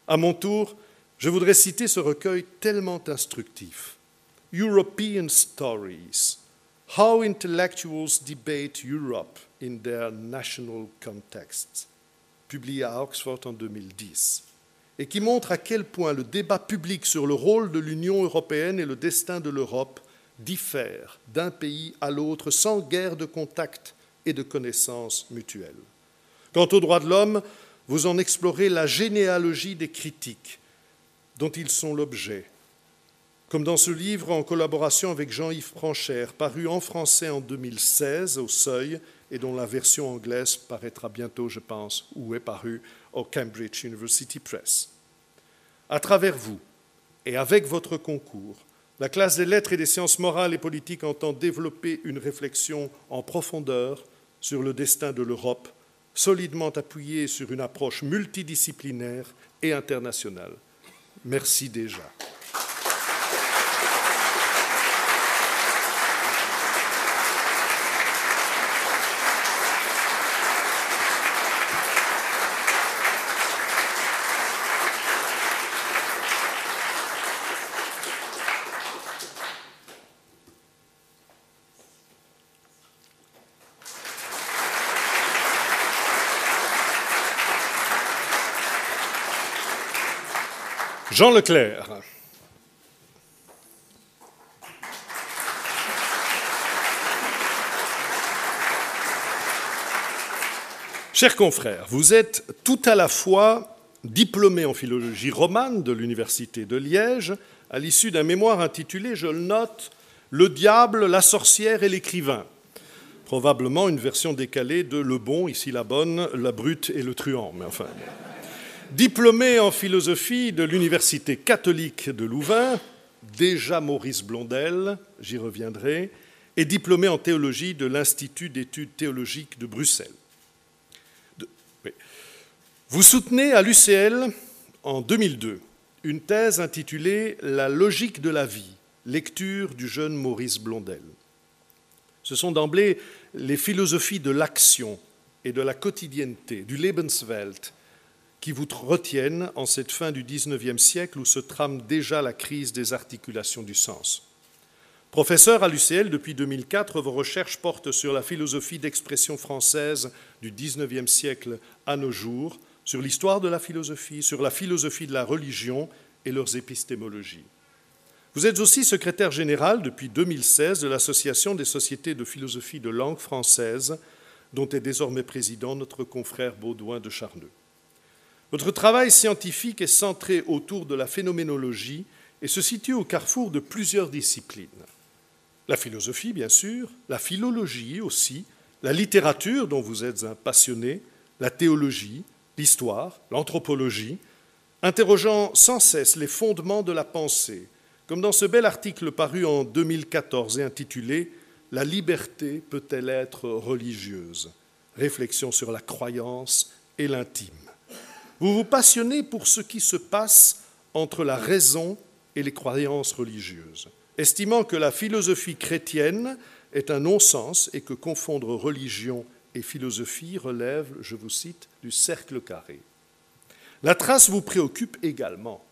À mon tour, je voudrais citer ce recueil tellement instructif. European Stories How Intellectuals Debate Europe in Their National Contexts, publié à Oxford en 2010, et qui montre à quel point le débat public sur le rôle de l'Union européenne et le destin de l'Europe diffère d'un pays à l'autre sans guerre de contact et de connaissances mutuelles. Quant aux droits de l'homme, vous en explorez la généalogie des critiques dont ils sont l'objet comme dans ce livre en collaboration avec Jean-Yves Franchère, paru en français en 2016 au Seuil et dont la version anglaise paraîtra bientôt, je pense, ou est parue au Cambridge University Press. À travers vous et avec votre concours, la classe des lettres et des sciences morales et politiques entend développer une réflexion en profondeur sur le destin de l'Europe, solidement appuyée sur une approche multidisciplinaire et internationale. Merci déjà. Jean Leclerc. Chers confrères, vous êtes tout à la fois diplômé en philologie romane de l'Université de Liège, à l'issue d'un mémoire intitulé, je le note, Le diable, la sorcière et l'écrivain. Probablement une version décalée de Le bon, ici la bonne, la brute et le truand, mais enfin. Diplômé en philosophie de l'Université catholique de Louvain, déjà Maurice Blondel, j'y reviendrai, et diplômé en théologie de l'Institut d'études théologiques de Bruxelles. Vous soutenez à l'UCL en 2002 une thèse intitulée La logique de la vie, lecture du jeune Maurice Blondel. Ce sont d'emblée les philosophies de l'action et de la quotidienneté, du Lebenswelt, qui vous retiennent en cette fin du XIXe siècle où se trame déjà la crise des articulations du sens. Professeur à l'UCL depuis 2004, vos recherches portent sur la philosophie d'expression française du XIXe siècle à nos jours, sur l'histoire de la philosophie, sur la philosophie de la religion et leurs épistémologies. Vous êtes aussi secrétaire général depuis 2016 de l'Association des sociétés de philosophie de langue française, dont est désormais président notre confrère Baudouin de Charneux. Votre travail scientifique est centré autour de la phénoménologie et se situe au carrefour de plusieurs disciplines. La philosophie, bien sûr, la philologie aussi, la littérature dont vous êtes un passionné, la théologie, l'histoire, l'anthropologie, interrogeant sans cesse les fondements de la pensée, comme dans ce bel article paru en 2014 et intitulé La liberté peut-elle être religieuse? Réflexion sur la croyance et l'intime. Vous vous passionnez pour ce qui se passe entre la raison et les croyances religieuses, estimant que la philosophie chrétienne est un non-sens et que confondre religion et philosophie relève, je vous cite, du cercle carré. La trace vous préoccupe également.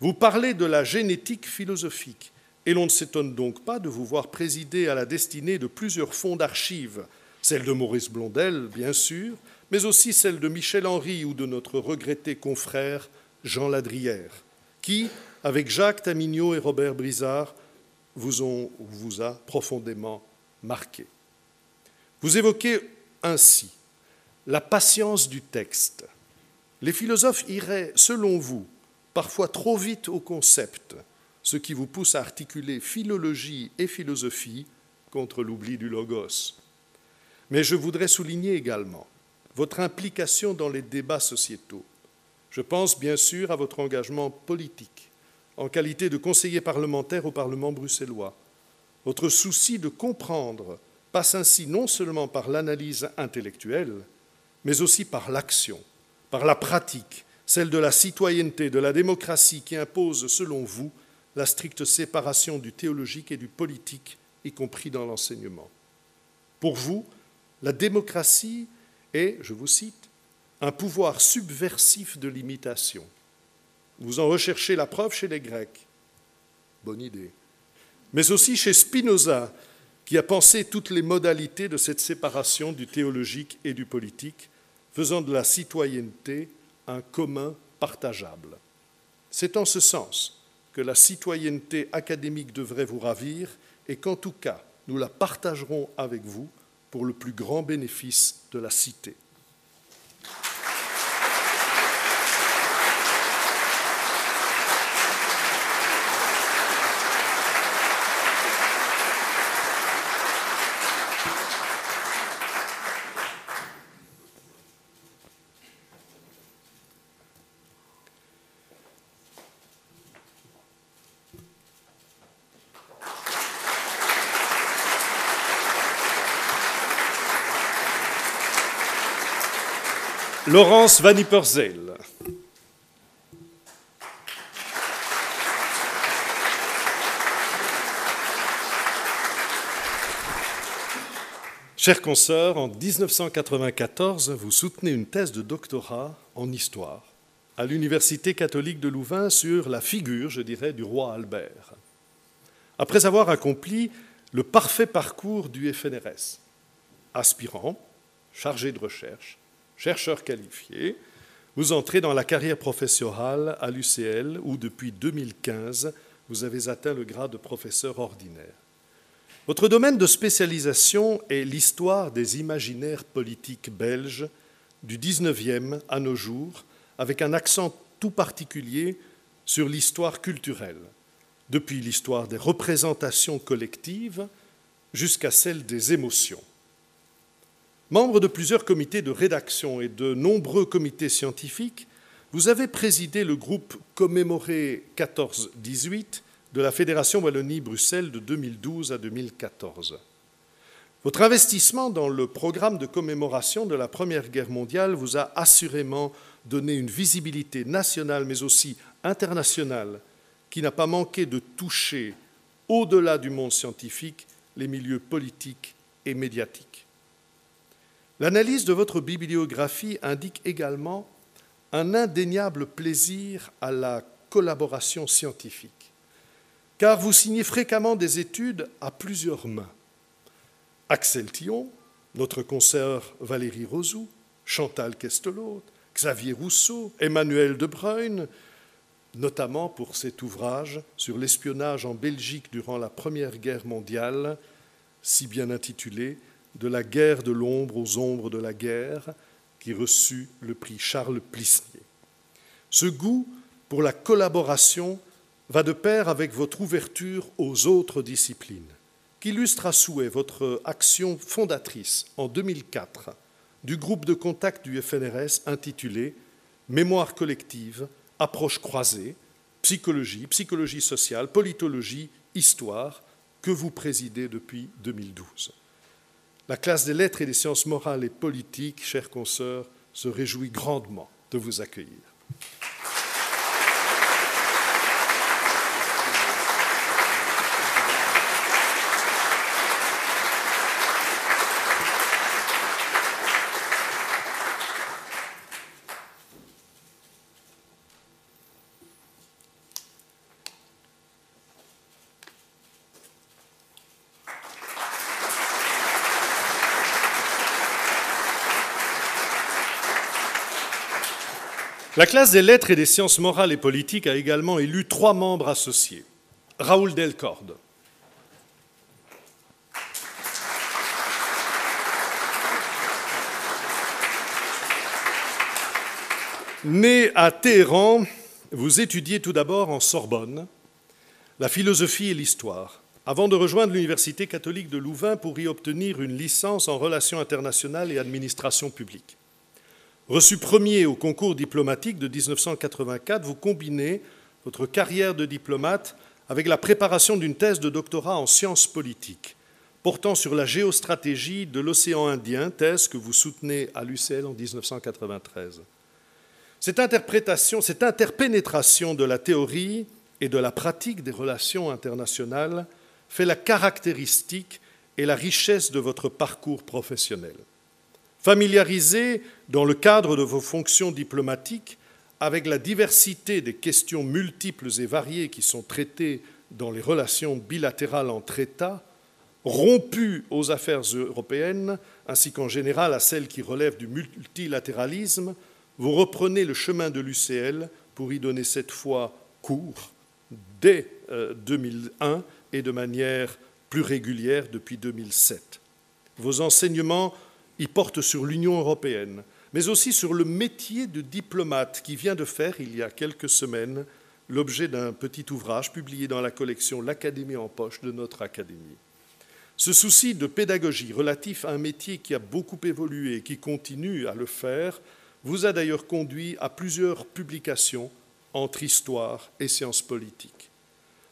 Vous parlez de la génétique philosophique et l'on ne s'étonne donc pas de vous voir présider à la destinée de plusieurs fonds d'archives, celle de Maurice Blondel, bien sûr, mais aussi celle de Michel Henry ou de notre regretté confrère Jean Ladrière, qui, avec Jacques Tamignot et Robert Brizard, vous, ont, vous a profondément marqué. Vous évoquez ainsi la patience du texte. Les philosophes iraient, selon vous, parfois trop vite au concept, ce qui vous pousse à articuler philologie et philosophie contre l'oubli du logos. Mais je voudrais souligner également votre implication dans les débats sociétaux. Je pense bien sûr à votre engagement politique en qualité de conseiller parlementaire au Parlement bruxellois. Votre souci de comprendre passe ainsi non seulement par l'analyse intellectuelle, mais aussi par l'action, par la pratique, celle de la citoyenneté, de la démocratie qui impose, selon vous, la stricte séparation du théologique et du politique, y compris dans l'enseignement. Pour vous, la démocratie est, je vous cite, un pouvoir subversif de l'imitation. Vous en recherchez la preuve chez les Grecs. Bonne idée. Mais aussi chez Spinoza, qui a pensé toutes les modalités de cette séparation du théologique et du politique, faisant de la citoyenneté un commun partageable. C'est en ce sens que la citoyenneté académique devrait vous ravir et qu'en tout cas, nous la partagerons avec vous pour le plus grand bénéfice de la cité. Laurence Van Ypersel. Chers consoeurs, en 1994, vous soutenez une thèse de doctorat en histoire à l'Université catholique de Louvain sur la figure, je dirais, du roi Albert. Après avoir accompli le parfait parcours du FNRS, aspirant, chargé de recherche, chercheur qualifié, vous entrez dans la carrière professorale à l'UCL où depuis 2015, vous avez atteint le grade de professeur ordinaire. Votre domaine de spécialisation est l'histoire des imaginaires politiques belges du 19e à nos jours, avec un accent tout particulier sur l'histoire culturelle, depuis l'histoire des représentations collectives jusqu'à celle des émotions. Membre de plusieurs comités de rédaction et de nombreux comités scientifiques, vous avez présidé le groupe commémoré 14-18 de la Fédération Wallonie-Bruxelles de 2012 à 2014. Votre investissement dans le programme de commémoration de la Première Guerre mondiale vous a assurément donné une visibilité nationale mais aussi internationale qui n'a pas manqué de toucher, au-delà du monde scientifique, les milieux politiques et médiatiques. L'analyse de votre bibliographie indique également un indéniable plaisir à la collaboration scientifique, car vous signez fréquemment des études à plusieurs mains. Axel Thion, notre consoeur Valérie Rosou, Chantal Kestelot, Xavier Rousseau, Emmanuel De Bruyne, notamment pour cet ouvrage sur l'espionnage en Belgique durant la Première Guerre mondiale, si bien intitulé de la guerre de l'ombre aux ombres de la guerre, qui reçut le prix Charles Plisnier. Ce goût pour la collaboration va de pair avec votre ouverture aux autres disciplines, qu'illustre à souhait votre action fondatrice en 2004 du groupe de contact du FNRS intitulé Mémoire collective, approche croisée, psychologie, psychologie sociale, politologie, histoire, que vous présidez depuis 2012. La classe des lettres et des sciences morales et politiques, chers consoeurs, se réjouit grandement de vous accueillir. La classe des lettres et des sciences morales et politiques a également élu trois membres associés. Raoul Delcorde. Né à Téhéran, vous étudiez tout d'abord en Sorbonne la philosophie et l'histoire, avant de rejoindre l'Université catholique de Louvain pour y obtenir une licence en relations internationales et administration publique. Reçu premier au concours diplomatique de 1984, vous combinez votre carrière de diplomate avec la préparation d'une thèse de doctorat en sciences politiques portant sur la géostratégie de l'océan Indien, thèse que vous soutenez à l'UCL en 1993. Cette interprétation, cette interpénétration de la théorie et de la pratique des relations internationales fait la caractéristique et la richesse de votre parcours professionnel. Familiarisé dans le cadre de vos fonctions diplomatiques avec la diversité des questions multiples et variées qui sont traitées dans les relations bilatérales entre États, rompu aux affaires européennes, ainsi qu'en général à celles qui relèvent du multilatéralisme, vous reprenez le chemin de l'UCL pour y donner cette fois cours dès 2001 euh, et de manière plus régulière depuis 2007. Vos enseignements y portent sur l'Union européenne, mais aussi sur le métier de diplomate qui vient de faire, il y a quelques semaines, l'objet d'un petit ouvrage publié dans la collection L'Académie en poche de notre Académie. Ce souci de pédagogie relatif à un métier qui a beaucoup évolué et qui continue à le faire vous a d'ailleurs conduit à plusieurs publications entre histoire et sciences politiques.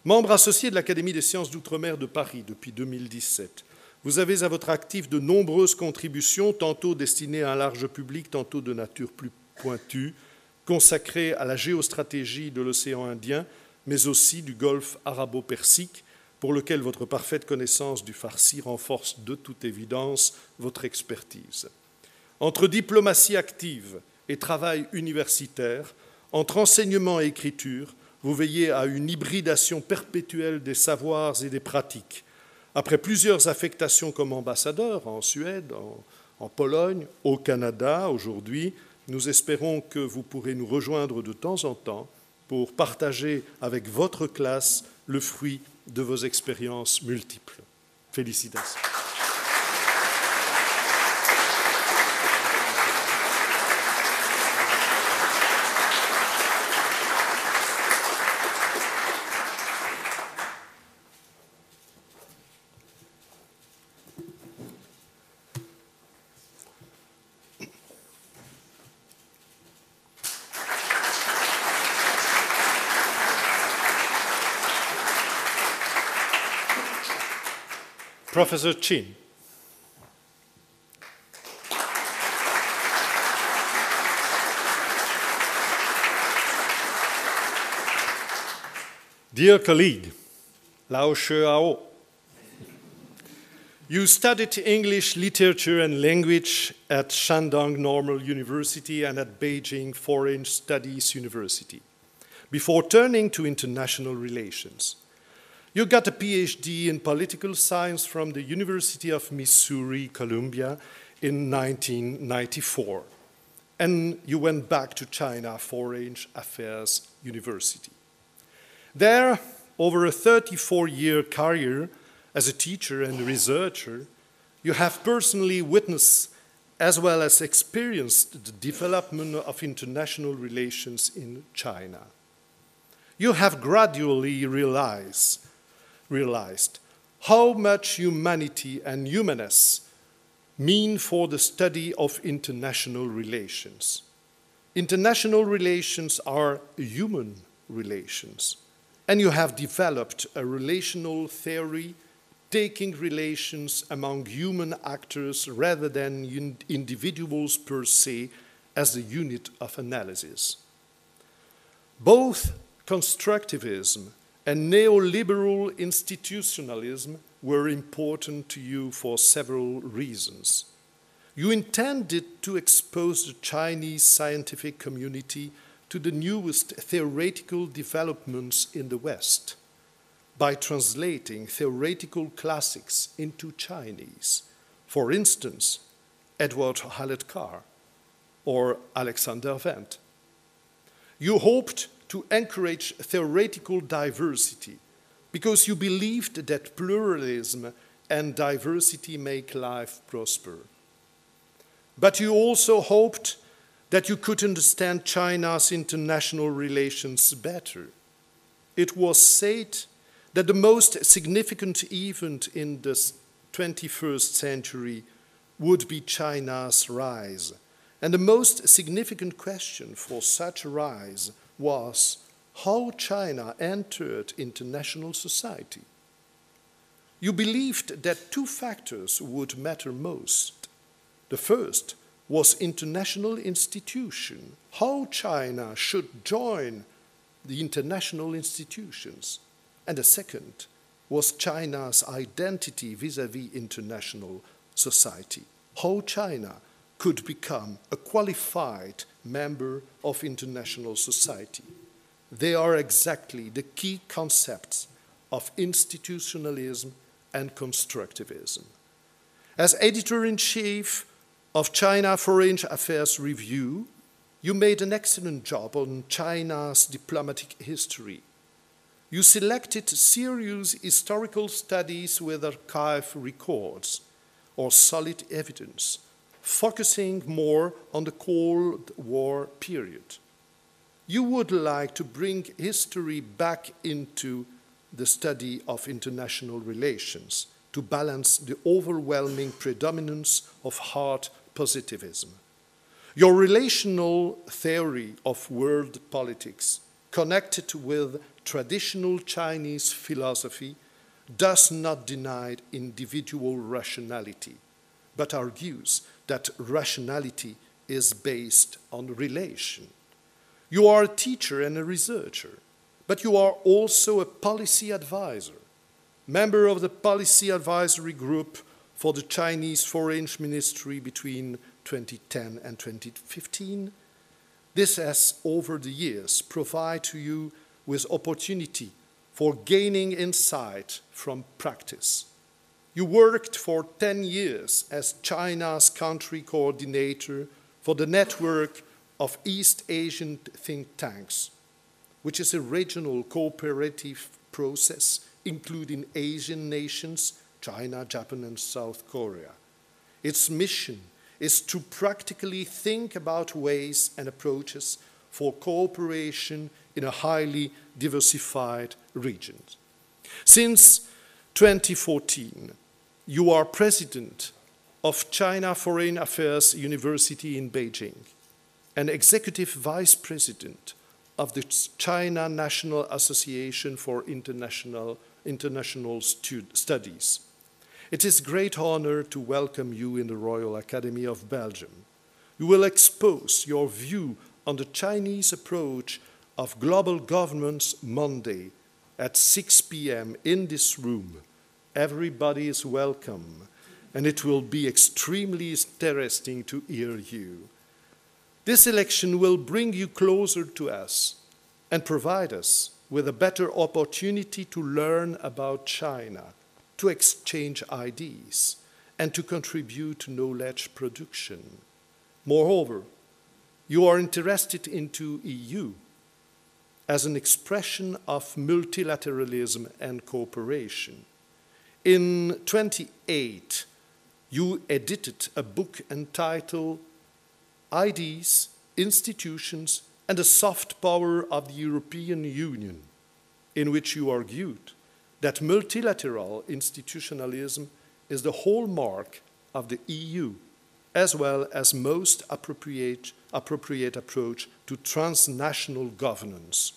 Membre associé de l'Académie des sciences d'outre-mer de Paris depuis 2017, vous avez à votre actif de nombreuses contributions, tantôt destinées à un large public, tantôt de nature plus pointue, consacrées à la géostratégie de l'océan Indien, mais aussi du golfe arabo-persique, pour lequel votre parfaite connaissance du farsi renforce de toute évidence votre expertise. Entre diplomatie active et travail universitaire, entre enseignement et écriture, vous veillez à une hybridation perpétuelle des savoirs et des pratiques. Après plusieurs affectations comme ambassadeur en Suède, en, Pologne, au Canada aujourd'hui, nous espérons que vous pourrez nous rejoindre de temps en temps pour partager avec votre classe le fruit de vos expériences multiples. Félicitations. Professor Chin. Dear colleague, Lao Shuao, you studied English literature and language at Shandong Normal University and at Beijing Foreign Studies University before turning to international relations. You got a PhD in political science from the University of Missouri, Columbia, in 1994. And you went back to China Foreign Affairs University. There, over a 34 year career as a teacher and researcher, you have personally witnessed as well as experienced the development of international relations in China. You have gradually realized realized how much humanity and humanness mean for the study of international relations. International relations are human relations, and you have developed a relational theory taking relations among human actors rather than individuals per se as the unit of analysis. Both constructivism and neoliberal institutionalism were important to you for several reasons. You intended to expose the Chinese scientific community to the newest theoretical developments in the West by translating theoretical classics into Chinese. For instance, Edward Hallett Carr or Alexander Wendt. You hoped to encourage theoretical diversity because you believed that pluralism and diversity make life prosper. But you also hoped that you could understand China's international relations better. It was said that the most significant event in the 21st century would be China's rise. And the most significant question for such a rise was how China entered international society. You believed that two factors would matter most. The first was international institution, how China should join the international institutions. And the second was China's identity vis a vis international society, how China could become a qualified member of international society. They are exactly the key concepts of institutionalism and constructivism. As editor in chief of China Foreign Affairs Review, you made an excellent job on China's diplomatic history. You selected serious historical studies with archive records or solid evidence, focusing more on the Cold War period. You would like to bring history back into the study of international relations to balance the overwhelming predominance of hard positivism. Your relational theory of world politics, connected with traditional Chinese philosophy, does not deny individual rationality, but argues that rationality is based on relation. You are a teacher and a researcher, but you are also a policy advisor, member of the Policy Advisory Group for the Chinese Foreign Ministry between 2010 and 2015. This has, over the years, provided you with opportunity for gaining insight from practice. You worked for 10 years as China's country coordinator for the network of East Asian think tanks, which is a regional cooperative process including Asian nations, China, Japan, and South Korea. Its mission is to practically think about ways and approaches for cooperation in a highly diversified region. Since 2014, you are president of China Foreign Affairs University in Beijing and executive vice president of the China National Association for International, International Studies. It is a great honor to welcome you in the Royal Academy of Belgium. You will expose your view on the Chinese approach of global governance Monday at 6 p.m. in this room. Everybody is welcome, and it will be extremely interesting to hear you. This election will bring you closer to us and provide us with a better opportunity to learn about China, to exchange ideas, and to contribute to knowledge production. Moreover, you are interested into EU as an expression of multilateralism and cooperation. In 28, you edited a book entitled Ideas, Institutions, and the Soft Power of the European Union, in which you argued that multilateral institutionalism is the hallmark of the EU, as well as most appropriate, appropriate approach to transnational governance.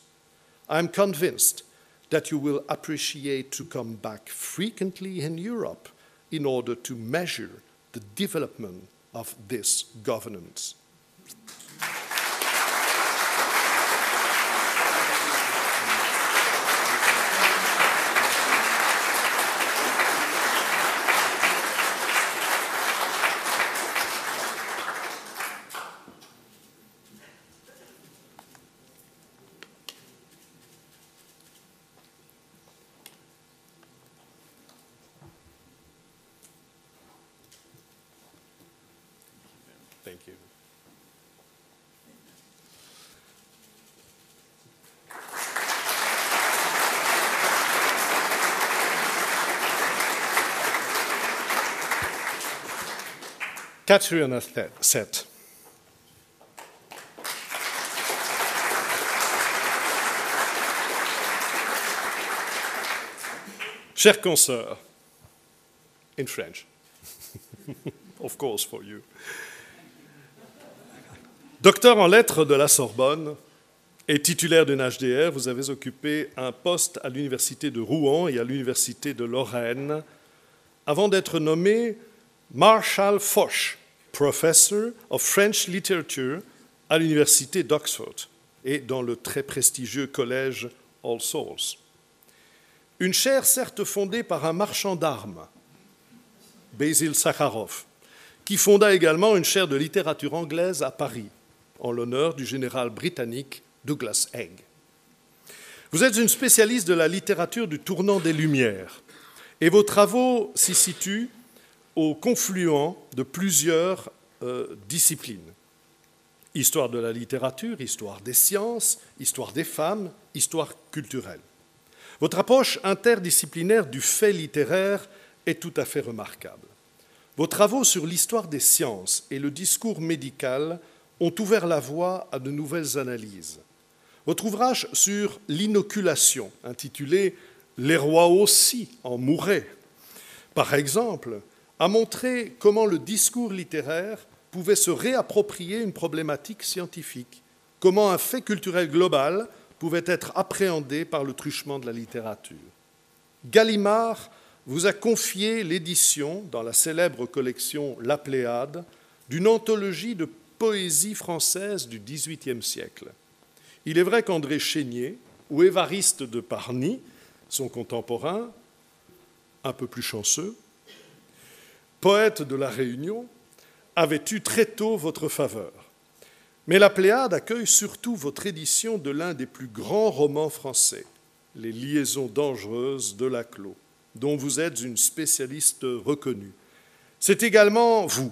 I'm convinced that you will appreciate to come back frequently in Europe in order to measure the development of this governance. 407. Chers consoeurs, in French, of course for you. Docteur en lettres de la Sorbonne et titulaire d'une HDR, vous avez occupé un poste à l'Université de Rouen et à l'Université de Lorraine avant d'être nommé Marshall Foch, Professor of French Literature à l'Université d'Oxford et dans le très prestigieux collège All Souls. Une chaire certes fondée par un marchand d'armes, Basil Sakharov, qui fonda également une chaire de littérature anglaise à Paris en l'honneur du général britannique Douglas Haig. Vous êtes une spécialiste de la littérature du tournant des Lumières et vos travaux s'y situent au confluent de plusieurs euh, disciplines. Histoire de la littérature, histoire des sciences, histoire des femmes, histoire culturelle. Votre approche interdisciplinaire du fait littéraire est tout à fait remarquable. Vos travaux sur l'histoire des sciences et le discours médical ont ouvert la voie à de nouvelles analyses. Votre ouvrage sur l'inoculation, intitulé Les rois aussi en mouraient, par exemple, a montré comment le discours littéraire pouvait se réapproprier une problématique scientifique, comment un fait culturel global pouvait être appréhendé par le truchement de la littérature. Gallimard vous a confié l'édition, dans la célèbre collection La Pléade, d'une anthologie de poésie française du XVIIIe siècle. Il est vrai qu'André Chénier ou Évariste de Parny, son contemporain, un peu plus chanceux, poète de la Réunion, avait eu très tôt votre faveur. Mais la Pléade accueille surtout votre édition de l'un des plus grands romans français, Les liaisons dangereuses de Laclos, dont vous êtes une spécialiste reconnue. C'est également vous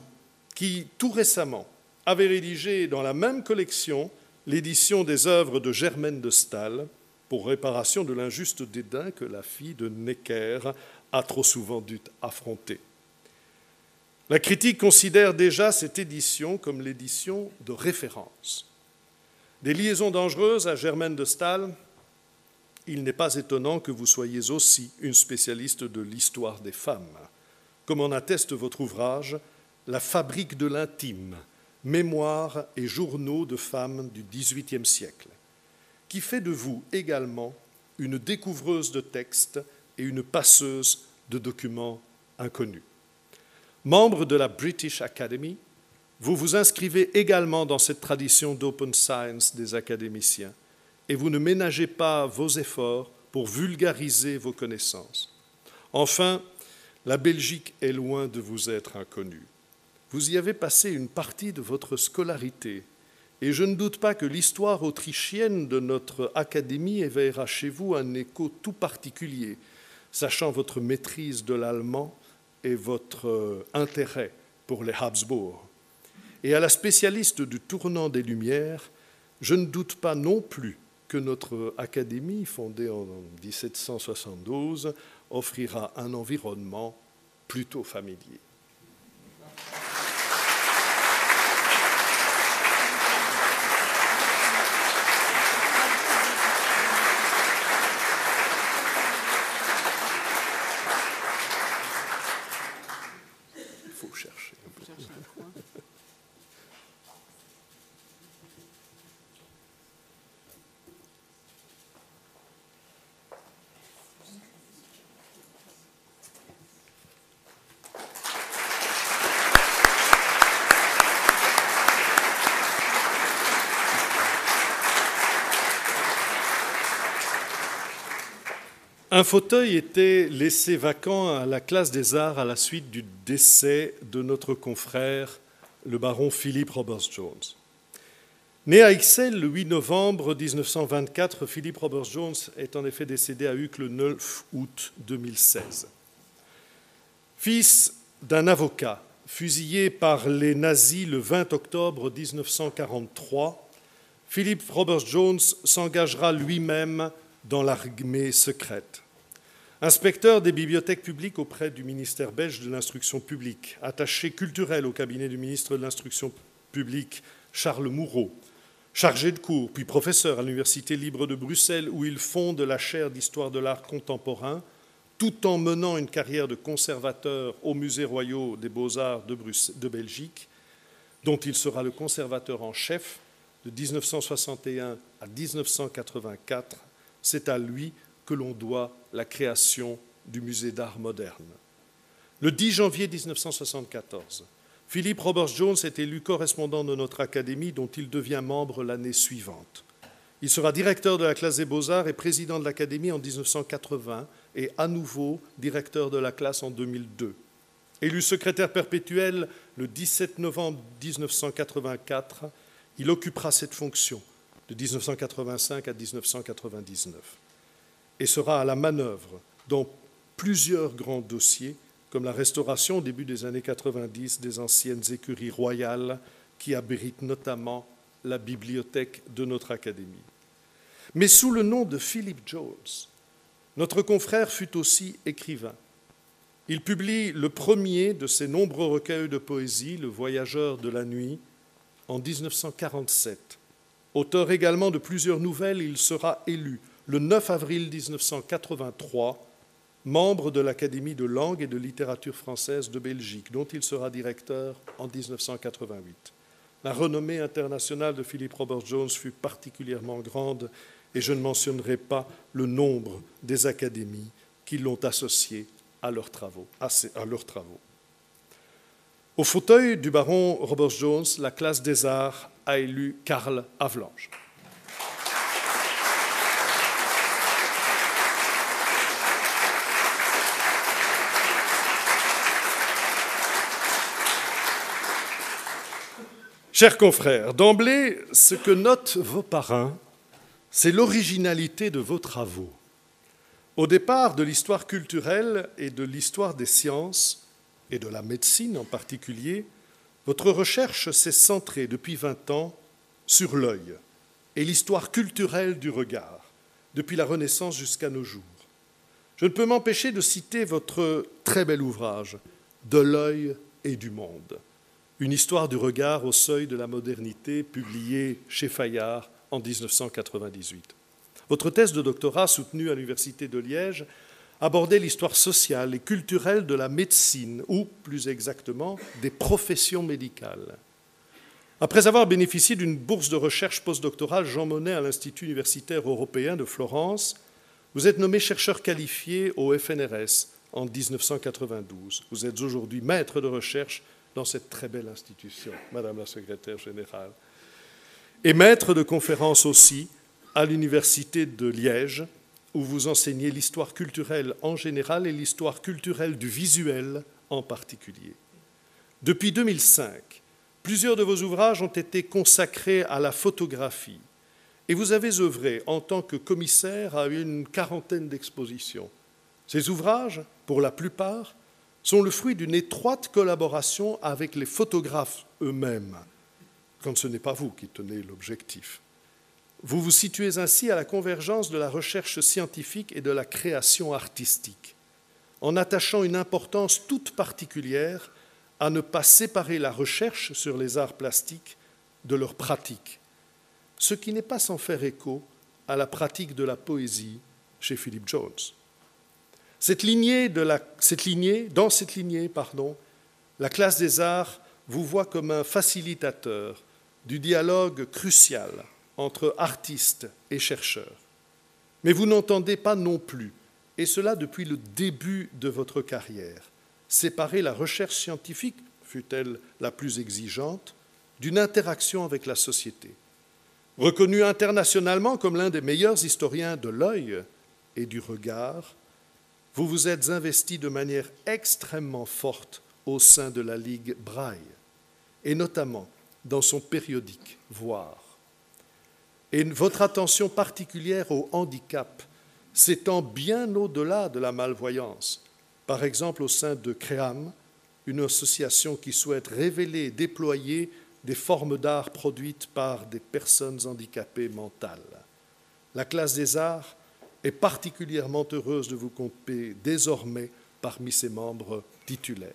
qui, tout récemment, avez rédigé dans la même collection l'édition des œuvres de Germaine de Staël pour réparation de l'injuste dédain que la fille de Necker a trop souvent dû affronter. La critique considère déjà cette édition comme l'édition de référence. Des liaisons dangereuses à Germaine de Staël, il n'est pas étonnant que vous soyez aussi une spécialiste de l'histoire des femmes, comme en atteste votre ouvrage La fabrique de l'intime, mémoires et journaux de femmes du XVIIIe siècle, qui fait de vous également une découvreuse de textes et une passeuse de documents inconnus. Membre de la British Academy, vous vous inscrivez également dans cette tradition d'open science des académiciens et vous ne ménagez pas vos efforts pour vulgariser vos connaissances. Enfin, la Belgique est loin de vous être inconnue. Vous y avez passé une partie de votre scolarité, et je ne doute pas que l'histoire autrichienne de notre académie éveillera chez vous un écho tout particulier, sachant votre maîtrise de l'allemand et votre euh, intérêt pour les Habsbourg. Et à la spécialiste du tournant des Lumières, je ne doute pas non plus que notre académie, fondée en 1772, offrira un environnement plutôt familier. Un fauteuil était laissé vacant à la classe des arts à la suite du décès de notre confrère, le baron Philippe Roberts-Jones. Né à Ixelles le 8 novembre 1924, Philippe Roberts-Jones est en effet décédé à Uccle le 9 août 2016. Fils d'un avocat fusillé par les nazis le 20 octobre 1943, Philippe Roberts-Jones s'engagera lui-même dans l'armée secrète. Inspecteur des bibliothèques publiques auprès du ministère belge de l'instruction publique, attaché culturel au cabinet du ministre de l'instruction publique Charles Moureau, chargé de cours, puis professeur à l'Université libre de Bruxelles, où il fonde la chaire d'histoire de l'art contemporain, tout en menant une carrière de conservateur au Musée royal des beaux-arts de, de, Belgique, dont il sera le conservateur en chef de 1961 à 1984. C'est à lui que l'on doit la création du Musée d'art moderne. Le 10 janvier 1974, Philippe Roberts-Jones est élu correspondant de notre académie dont il devient membre l'année suivante. Il sera directeur de la classe des beaux-arts et président de l'académie en 1980 et à nouveau directeur de la classe en 2002. Élu secrétaire perpétuel le 17 novembre 1984, il occupera cette fonction de 1985 à 1999 et sera à la manœuvre dans plusieurs grands dossiers comme la restauration au début des années 90 des anciennes écuries royales qui abritent notamment la bibliothèque de notre académie. Mais sous le nom de Philip Jones, notre confrère fut aussi écrivain. Il publie le premier de ses nombreux recueils de poésie, Le Voyageur de la nuit, en 1947. Auteur également de plusieurs nouvelles, il sera élu le 9 avril 1983 membre de l'Académie de langue et de littérature française de Belgique, dont il sera directeur en 1988. La renommée internationale de Philippe Robert Jones fut particulièrement grande et je ne mentionnerai pas le nombre des académies qui l'ont associé à leurs travaux. Leurs travaux. Au fauteuil du baron Robert Jones, la classe des arts a élu Karl Avalanche. Chers confrères, d'emblée, ce que notent vos parrains, c'est l'originalité de vos travaux. Au départ de l'histoire culturelle et de l'histoire des sciences, et de la médecine en particulier, votre recherche s'est centrée depuis 20 ans sur l'œil et l'histoire culturelle du regard, depuis la Renaissance jusqu'à nos jours. Je ne peux m'empêcher de citer votre très bel ouvrage, De l'œil et du monde une histoire du regard au seuil de la modernité, publiée chez Fayard en 1998. Votre thèse de doctorat, soutenue à l'Université de Liège, abordait l'histoire sociale et culturelle de la médecine, ou plus exactement des professions médicales. Après avoir bénéficié d'une bourse de recherche postdoctorale Jean Monnet à l'Institut universitaire européen de Florence, vous êtes nommé chercheur qualifié au FNRS en 1992. Vous êtes aujourd'hui maître de recherche dans cette très belle institution, Madame la Secrétaire générale. Et maître de conférences aussi à l'Université de Liège, où vous enseignez l'histoire culturelle en général et l'histoire culturelle du visuel en particulier. Depuis 2005, plusieurs de vos ouvrages ont été consacrés à la photographie et vous avez œuvré en tant que commissaire à une quarantaine d'expositions. Ces ouvrages, pour la plupart, sont le fruit d'une étroite collaboration avec les photographes eux-mêmes, quand ce n'est pas vous qui tenez l'objectif. Vous vous situez ainsi à la convergence de la recherche scientifique et de la création artistique, en attachant une importance toute particulière à ne pas séparer la recherche sur les arts plastiques de leur pratique, ce qui n'est pas sans faire écho à la pratique de la poésie chez Philip Jones. Cette lignée, dans cette lignée, pardon, la classe des arts vous voit comme un facilitateur du dialogue crucial entre artistes et chercheurs. Mais vous n'entendez pas non plus, et cela depuis le début de votre carrière, séparer la recherche scientifique, fût-elle la plus exigeante, d'une interaction avec la société. Reconnu internationalement comme l'un des meilleurs historiens de l'œil et du regard, vous vous êtes investi de manière extrêmement forte au sein de la Ligue Braille, et notamment dans son périodique Voir. Et votre attention particulière au handicap s'étend bien au-delà de la malvoyance, par exemple au sein de CREAM, une association qui souhaite révéler et déployer des formes d'art produites par des personnes handicapées mentales. La classe des arts est particulièrement heureuse de vous compter désormais parmi ses membres titulaires.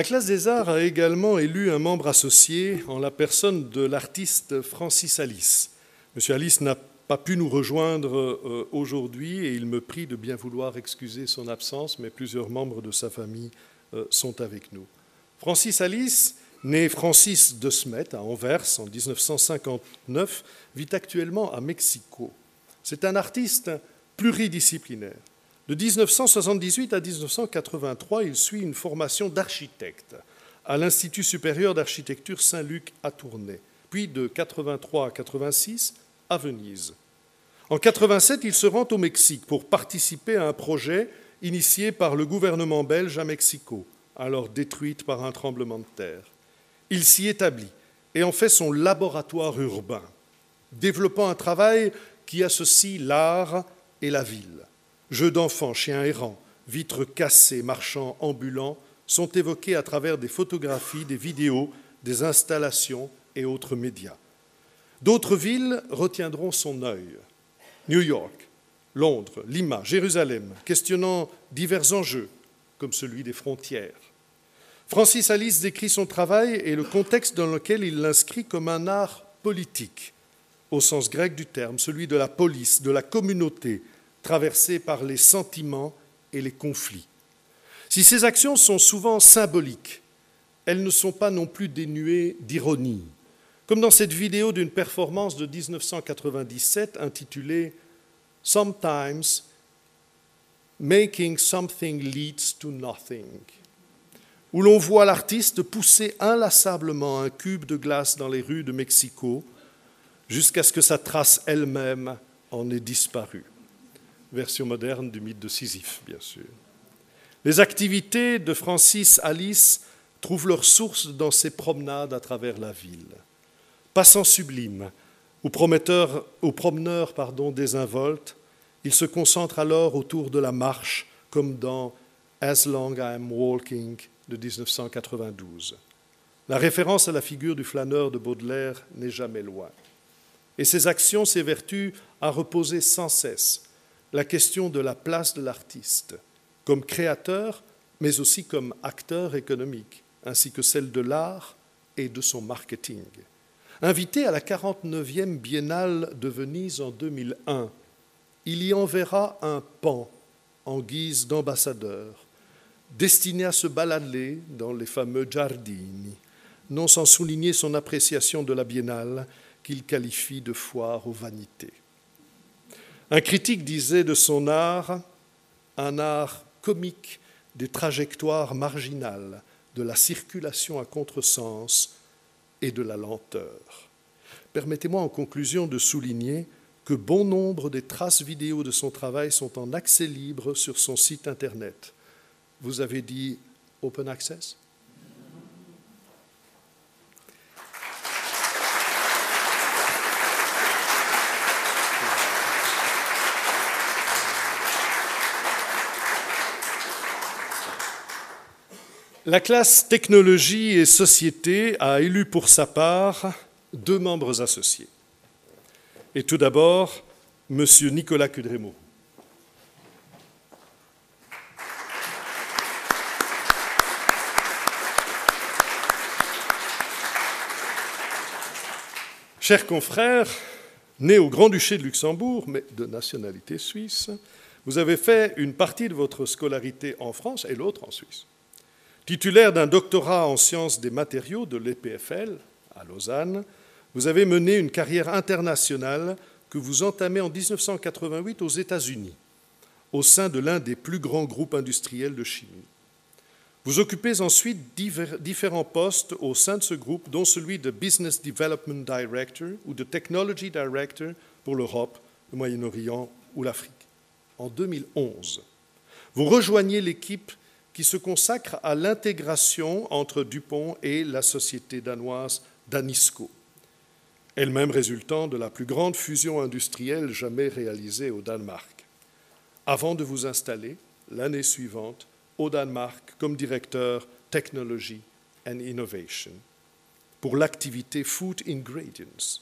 La classe des arts a également élu un membre associé en la personne de l'artiste Francis Alice. Monsieur Alice n'a pas pu nous rejoindre euh, aujourd'hui et il me prie de bien vouloir excuser son absence, mais plusieurs membres de sa famille euh, sont avec nous. Francis Alice, né Francis de Smet à Anvers en 1959, vit actuellement à Mexico. C'est un artiste pluridisciplinaire. De 1978 à 1983, il suit une formation d'architecte à l'Institut supérieur d'architecture Saint-Luc à Tournai, puis de 83 à 86 à Venise. En 87, il se rend au Mexique pour participer à un projet initié par le gouvernement belge à Mexico, alors détruite par un tremblement de terre. Il s'y établit et en fait son laboratoire urbain, développant un travail qui associe l'art et la ville. Jeux d'enfants, chiens errants, vitres cassées, marchands ambulants sont évoqués à travers des photographies, des vidéos, des installations et autres médias. D'autres villes retiendront son œil. New York, Londres, Lima, Jérusalem, questionnant divers enjeux, comme celui des frontières. Francis Alice décrit son travail et le contexte dans lequel il l'inscrit comme un art politique, au sens grec du terme, celui de la police, de la communauté, traversée par les sentiments et les conflits. Si ces actions sont souvent symboliques, elles ne sont pas non plus dénuées d'ironie, comme dans cette vidéo d'une performance de 1997 intitulée Sometimes Making Something Leads to Nothing, où l'on voit l'artiste pousser inlassablement un cube de glace dans les rues de Mexico jusqu'à ce que sa trace elle-même en ait disparu version moderne du mythe de Sisyphe, bien sûr. Les activités de Francis Alice trouvent leur source dans ses promenades à travers la ville. Passant sublime ou, prometteur, ou promeneur pardon, désinvolte, il se concentre alors autour de la marche, comme dans As Long I Am Walking de 1992. La référence à la figure du flâneur de Baudelaire n'est jamais loin. Et ses actions s'évertuent à reposer sans cesse la question de la place de l'artiste comme créateur, mais aussi comme acteur économique, ainsi que celle de l'art et de son marketing. Invité à la 49e Biennale de Venise en 2001, il y enverra un pan en guise d'ambassadeur, destiné à se balader dans les fameux giardini, non sans souligner son appréciation de la Biennale qu'il qualifie de foire aux vanités. Un critique disait de son art un art comique des trajectoires marginales, de la circulation à contresens et de la lenteur. Permettez-moi en conclusion de souligner que bon nombre des traces vidéo de son travail sont en accès libre sur son site Internet. Vous avez dit Open Access? La classe technologie et société a élu pour sa part deux membres associés. Et tout d'abord, M. Nicolas Cudremo. Chers confrères, né au Grand-Duché de Luxembourg, mais de nationalité suisse, vous avez fait une partie de votre scolarité en France et l'autre en Suisse. Titulaire d'un doctorat en sciences des matériaux de l'EPFL à Lausanne, vous avez mené une carrière internationale que vous entamez en 1988 aux États-Unis, au sein de l'un des plus grands groupes industriels de chimie. Vous occupez ensuite différents postes au sein de ce groupe, dont celui de Business Development Director ou de Technology Director pour l'Europe, le Moyen-Orient ou l'Afrique. En 2011, vous rejoignez l'équipe qui se consacre à l'intégration entre Dupont et la société danoise Danisco, elle-même résultant de la plus grande fusion industrielle jamais réalisée au Danemark, avant de vous installer l'année suivante au Danemark comme directeur Technology and Innovation pour l'activité Food Ingredients,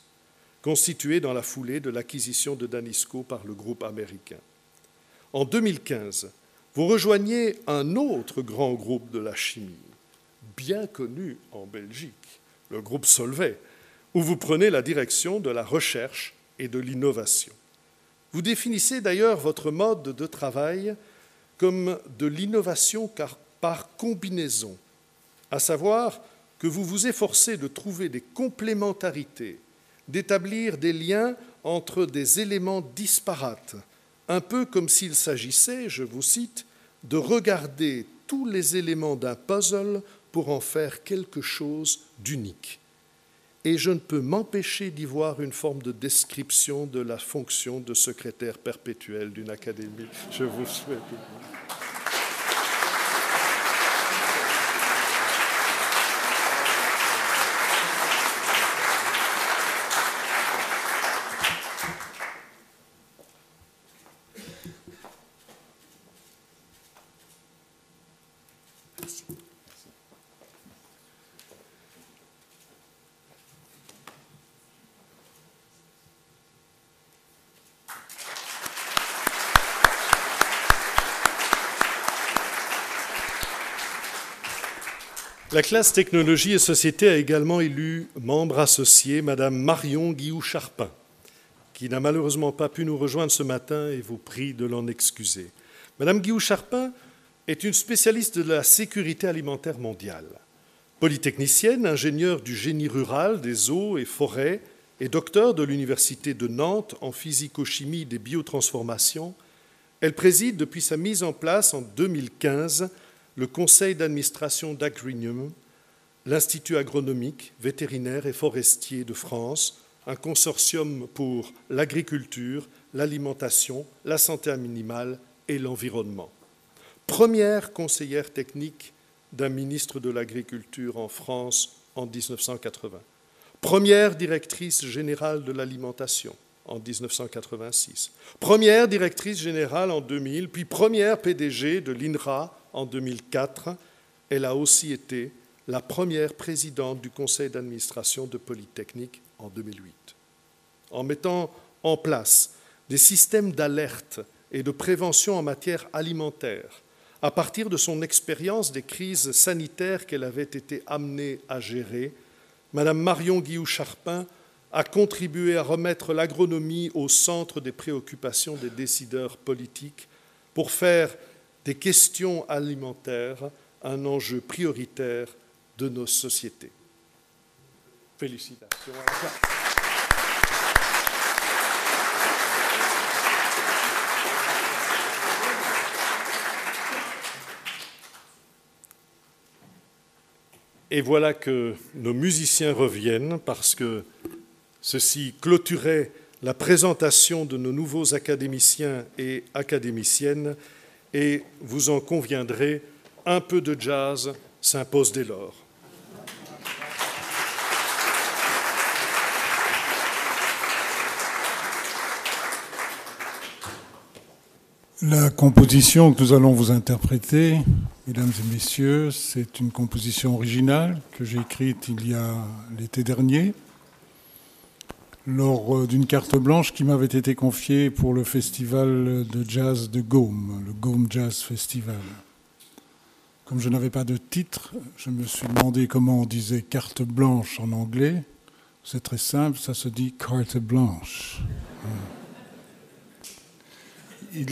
constituée dans la foulée de l'acquisition de Danisco par le groupe américain. En 2015, vous rejoignez un autre grand groupe de la chimie, bien connu en Belgique, le groupe Solvay, où vous prenez la direction de la recherche et de l'innovation. Vous définissez d'ailleurs votre mode de travail comme de l'innovation par combinaison, à savoir que vous vous efforcez de trouver des complémentarités, d'établir des liens entre des éléments disparates, un peu comme s'il s'agissait, je vous cite, de regarder tous les éléments d'un puzzle pour en faire quelque chose d'unique. Et je ne peux m'empêcher d'y voir une forme de description de la fonction de secrétaire perpétuel d'une académie. Je vous souhaite. La classe technologie et société a également élu membre associé Madame Marion Guillou-Charpin, qui n'a malheureusement pas pu nous rejoindre ce matin et vous prie de l'en excuser. Madame Guillou-Charpin est une spécialiste de la sécurité alimentaire mondiale. Polytechnicienne, ingénieure du génie rural, des eaux et forêts, et docteur de l'Université de Nantes en physico-chimie des biotransformations, elle préside depuis sa mise en place en 2015 le conseil d'administration d'Agrinium, l'Institut agronomique, vétérinaire et forestier de France, un consortium pour l'agriculture, l'alimentation, la santé animale et l'environnement. Première conseillère technique d'un ministre de l'Agriculture en France en 1980. Première directrice générale de l'alimentation en 1986. Première directrice générale en 2000, puis première PDG de l'INRA en 2004. Elle a aussi été la première présidente du conseil d'administration de Polytechnique en 2008. En mettant en place des systèmes d'alerte et de prévention en matière alimentaire, à partir de son expérience des crises sanitaires qu'elle avait été amenée à gérer, Madame Marion Guillou-Charpin a contribué à remettre l'agronomie au centre des préoccupations des décideurs politiques pour faire des questions alimentaires un enjeu prioritaire de nos sociétés. Félicitations. Et voilà que nos musiciens reviennent parce que ceci clôturait la présentation de nos nouveaux académiciens et académiciennes et vous en conviendrez, un peu de jazz s'impose dès lors. La composition que nous allons vous interpréter, mesdames et messieurs, c'est une composition originale que j'ai écrite il y a l'été dernier lors euh, d'une carte blanche qui m'avait été confiée pour le festival de jazz de Gaume, le Gaume Jazz Festival. Comme je n'avais pas de titre, je me suis demandé comment on disait carte blanche en anglais. C'est très simple, ça se dit carte blanche. Il,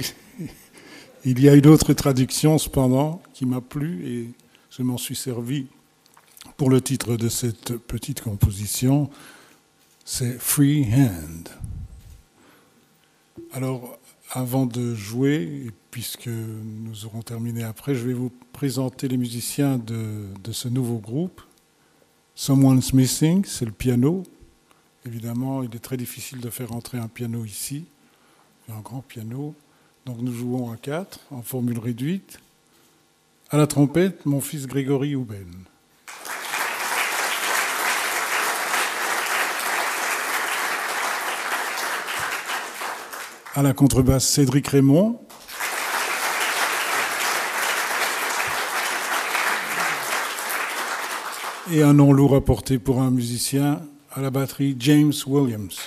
il y a une autre traduction cependant qui m'a plu et je m'en suis servi pour le titre de cette petite composition c'est free hand. Alors, avant de jouer, puisque nous aurons terminé après, je vais vous présenter les musiciens de, de ce nouveau groupe. Someone's Missing, c'est le piano. Évidemment, il est très difficile de faire entrer un piano ici, un grand piano. Donc nous jouons à quatre, en formule réduite. À la trompette, mon fils Grégory Houben. À la contrebasse, Cédric Raymond. Et un nom lourd à porter pour un musicien, à la batterie, James Williams.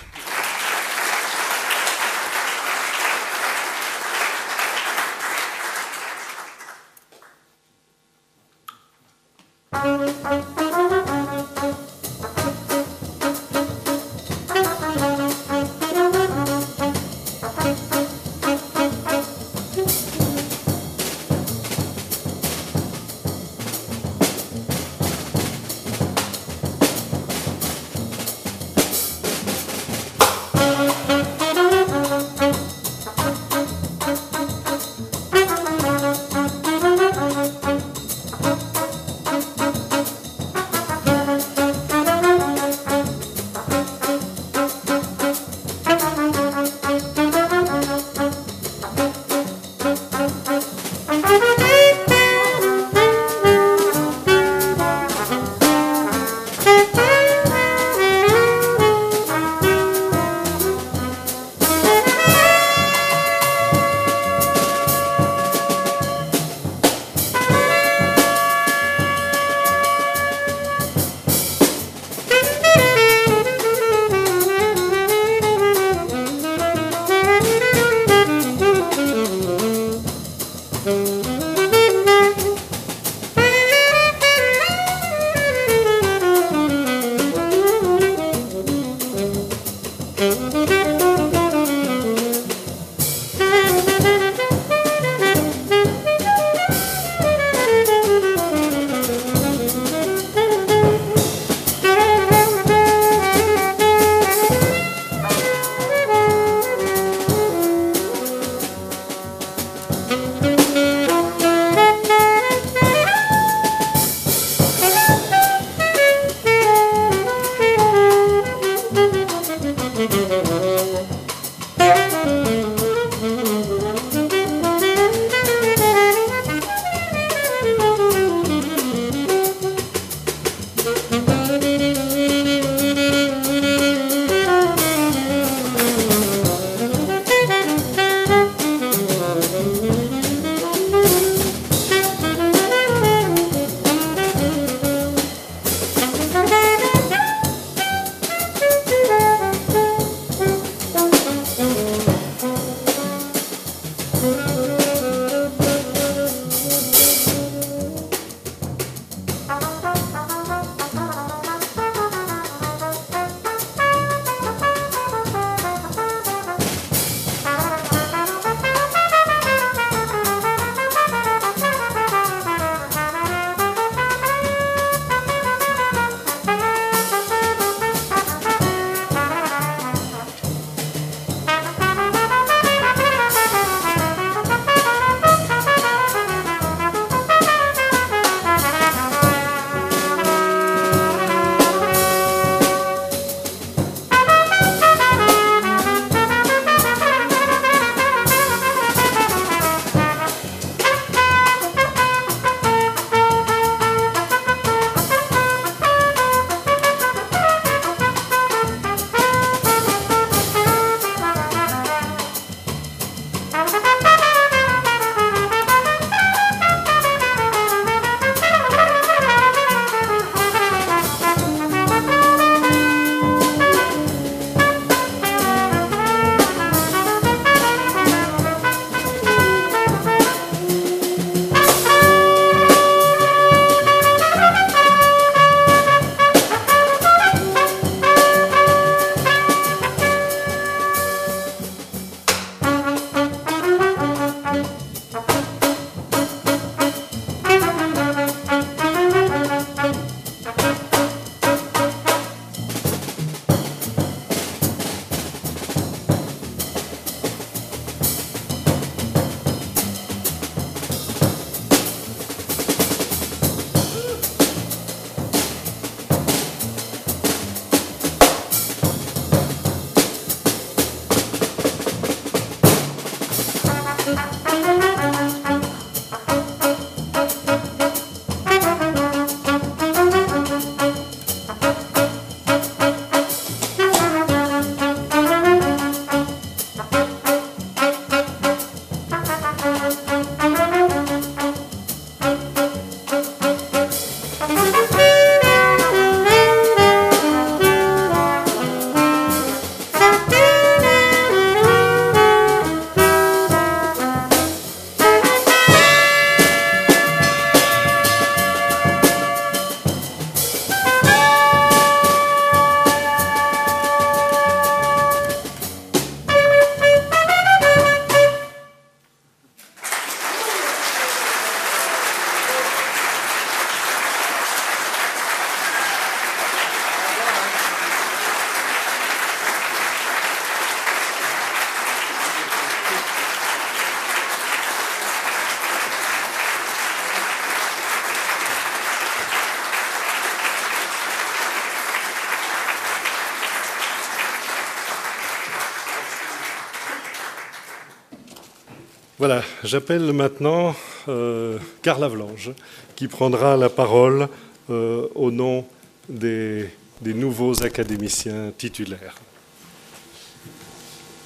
J'appelle maintenant euh, Carla Vlange, qui prendra la parole euh, au nom des, des nouveaux académiciens titulaires.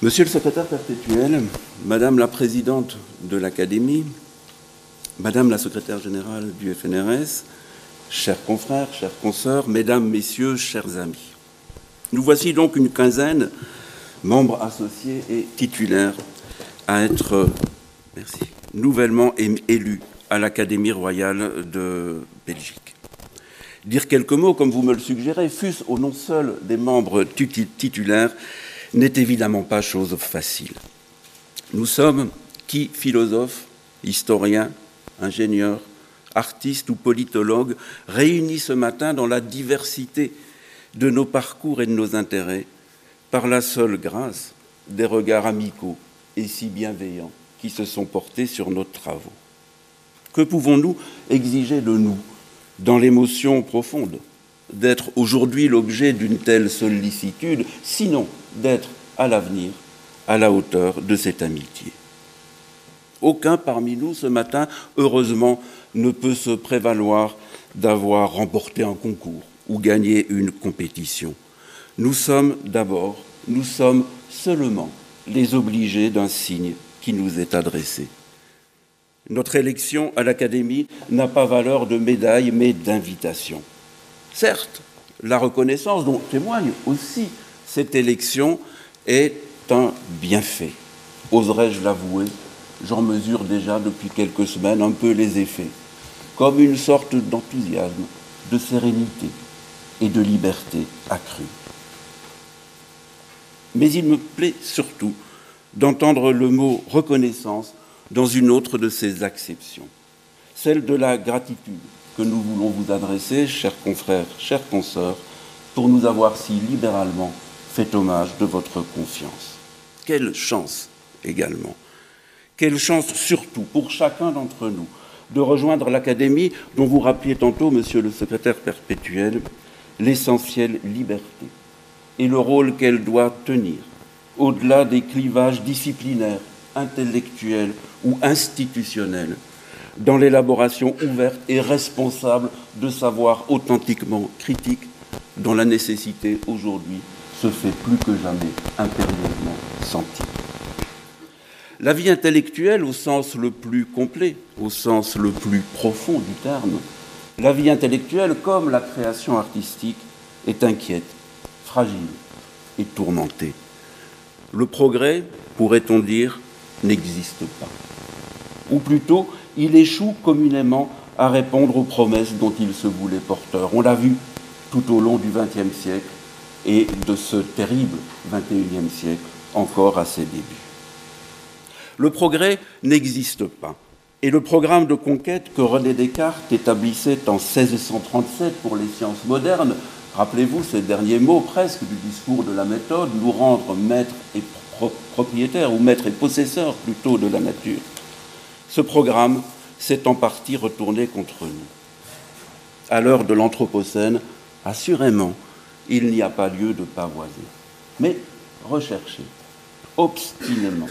Monsieur le secrétaire perpétuel, Madame la présidente de l'Académie, Madame la secrétaire générale du FNRS, chers confrères, chers consoeurs, Mesdames, Messieurs, chers amis. Nous voici donc une quinzaine, membres associés et titulaires, à être merci, nouvellement élu à l'Académie royale de Belgique. Dire quelques mots, comme vous me le suggérez, fût-ce au nom seul des membres titulaires, n'est évidemment pas chose facile. Nous sommes qui philosophes, historiens, ingénieurs, artistes ou politologues réunis ce matin dans la diversité de nos parcours et de nos intérêts par la seule grâce des regards amicaux et si bienveillants qui se sont portés sur nos travaux. Que pouvons-nous exiger de nous dans l'émotion profonde d'être aujourd'hui l'objet d'une telle sollicitude, sinon d'être à l'avenir à la hauteur de cette amitié? Aucun parmi nous ce matin, heureusement, ne peut se prévaloir d'avoir remporté un concours ou gagné une compétition. Nous sommes d'abord, nous sommes seulement les obligés d'un signe qui nous est adressé. Notre élection à l'Académie n'a pas valeur de médaille, mais d'invitation. Certes, la reconnaissance dont témoigne aussi cette élection est un bienfait. Oserais-je l'avouer J'en mesure déjà depuis quelques semaines un peu les effets, comme une sorte d'enthousiasme, de sérénité et de liberté accrue. Mais il me plaît surtout d'entendre le mot reconnaissance dans une autre de ses acceptions, celle de la gratitude que nous voulons vous adresser, chers confrères, chers consoeurs, pour nous avoir si libéralement fait hommage de votre confiance. Quelle chance également, quelle chance surtout pour chacun d'entre nous de rejoindre l'Académie dont vous rappeliez tantôt, monsieur le secrétaire perpétuel, l'essentielle liberté et le rôle qu'elle doit tenir au-delà des clivages disciplinaires, intellectuels ou institutionnels, dans l'élaboration ouverte et responsable de savoirs authentiquement critiques dont la nécessité aujourd'hui se fait plus que jamais impérieusement sentir. La vie intellectuelle au sens le plus complet, au sens le plus profond du terme, la vie intellectuelle comme la création artistique est inquiète, fragile et tourmentée le progrès, pourrait-on dire, n'existe pas. Ou plutôt, il échoue communément à répondre aux promesses dont il se voulait porteur. On l'a vu tout au long du XXe siècle et de ce terrible XXIe siècle encore à ses débuts. Le progrès n'existe pas. Et le programme de conquête que René Descartes établissait en 1637 pour les sciences modernes Rappelez-vous ces derniers mots presque du discours de la méthode, nous rendre maîtres et propriétaires, ou maîtres et possesseurs plutôt de la nature. Ce programme s'est en partie retourné contre nous. À l'heure de l'Anthropocène, assurément, il n'y a pas lieu de pavoiser. Mais rechercher obstinément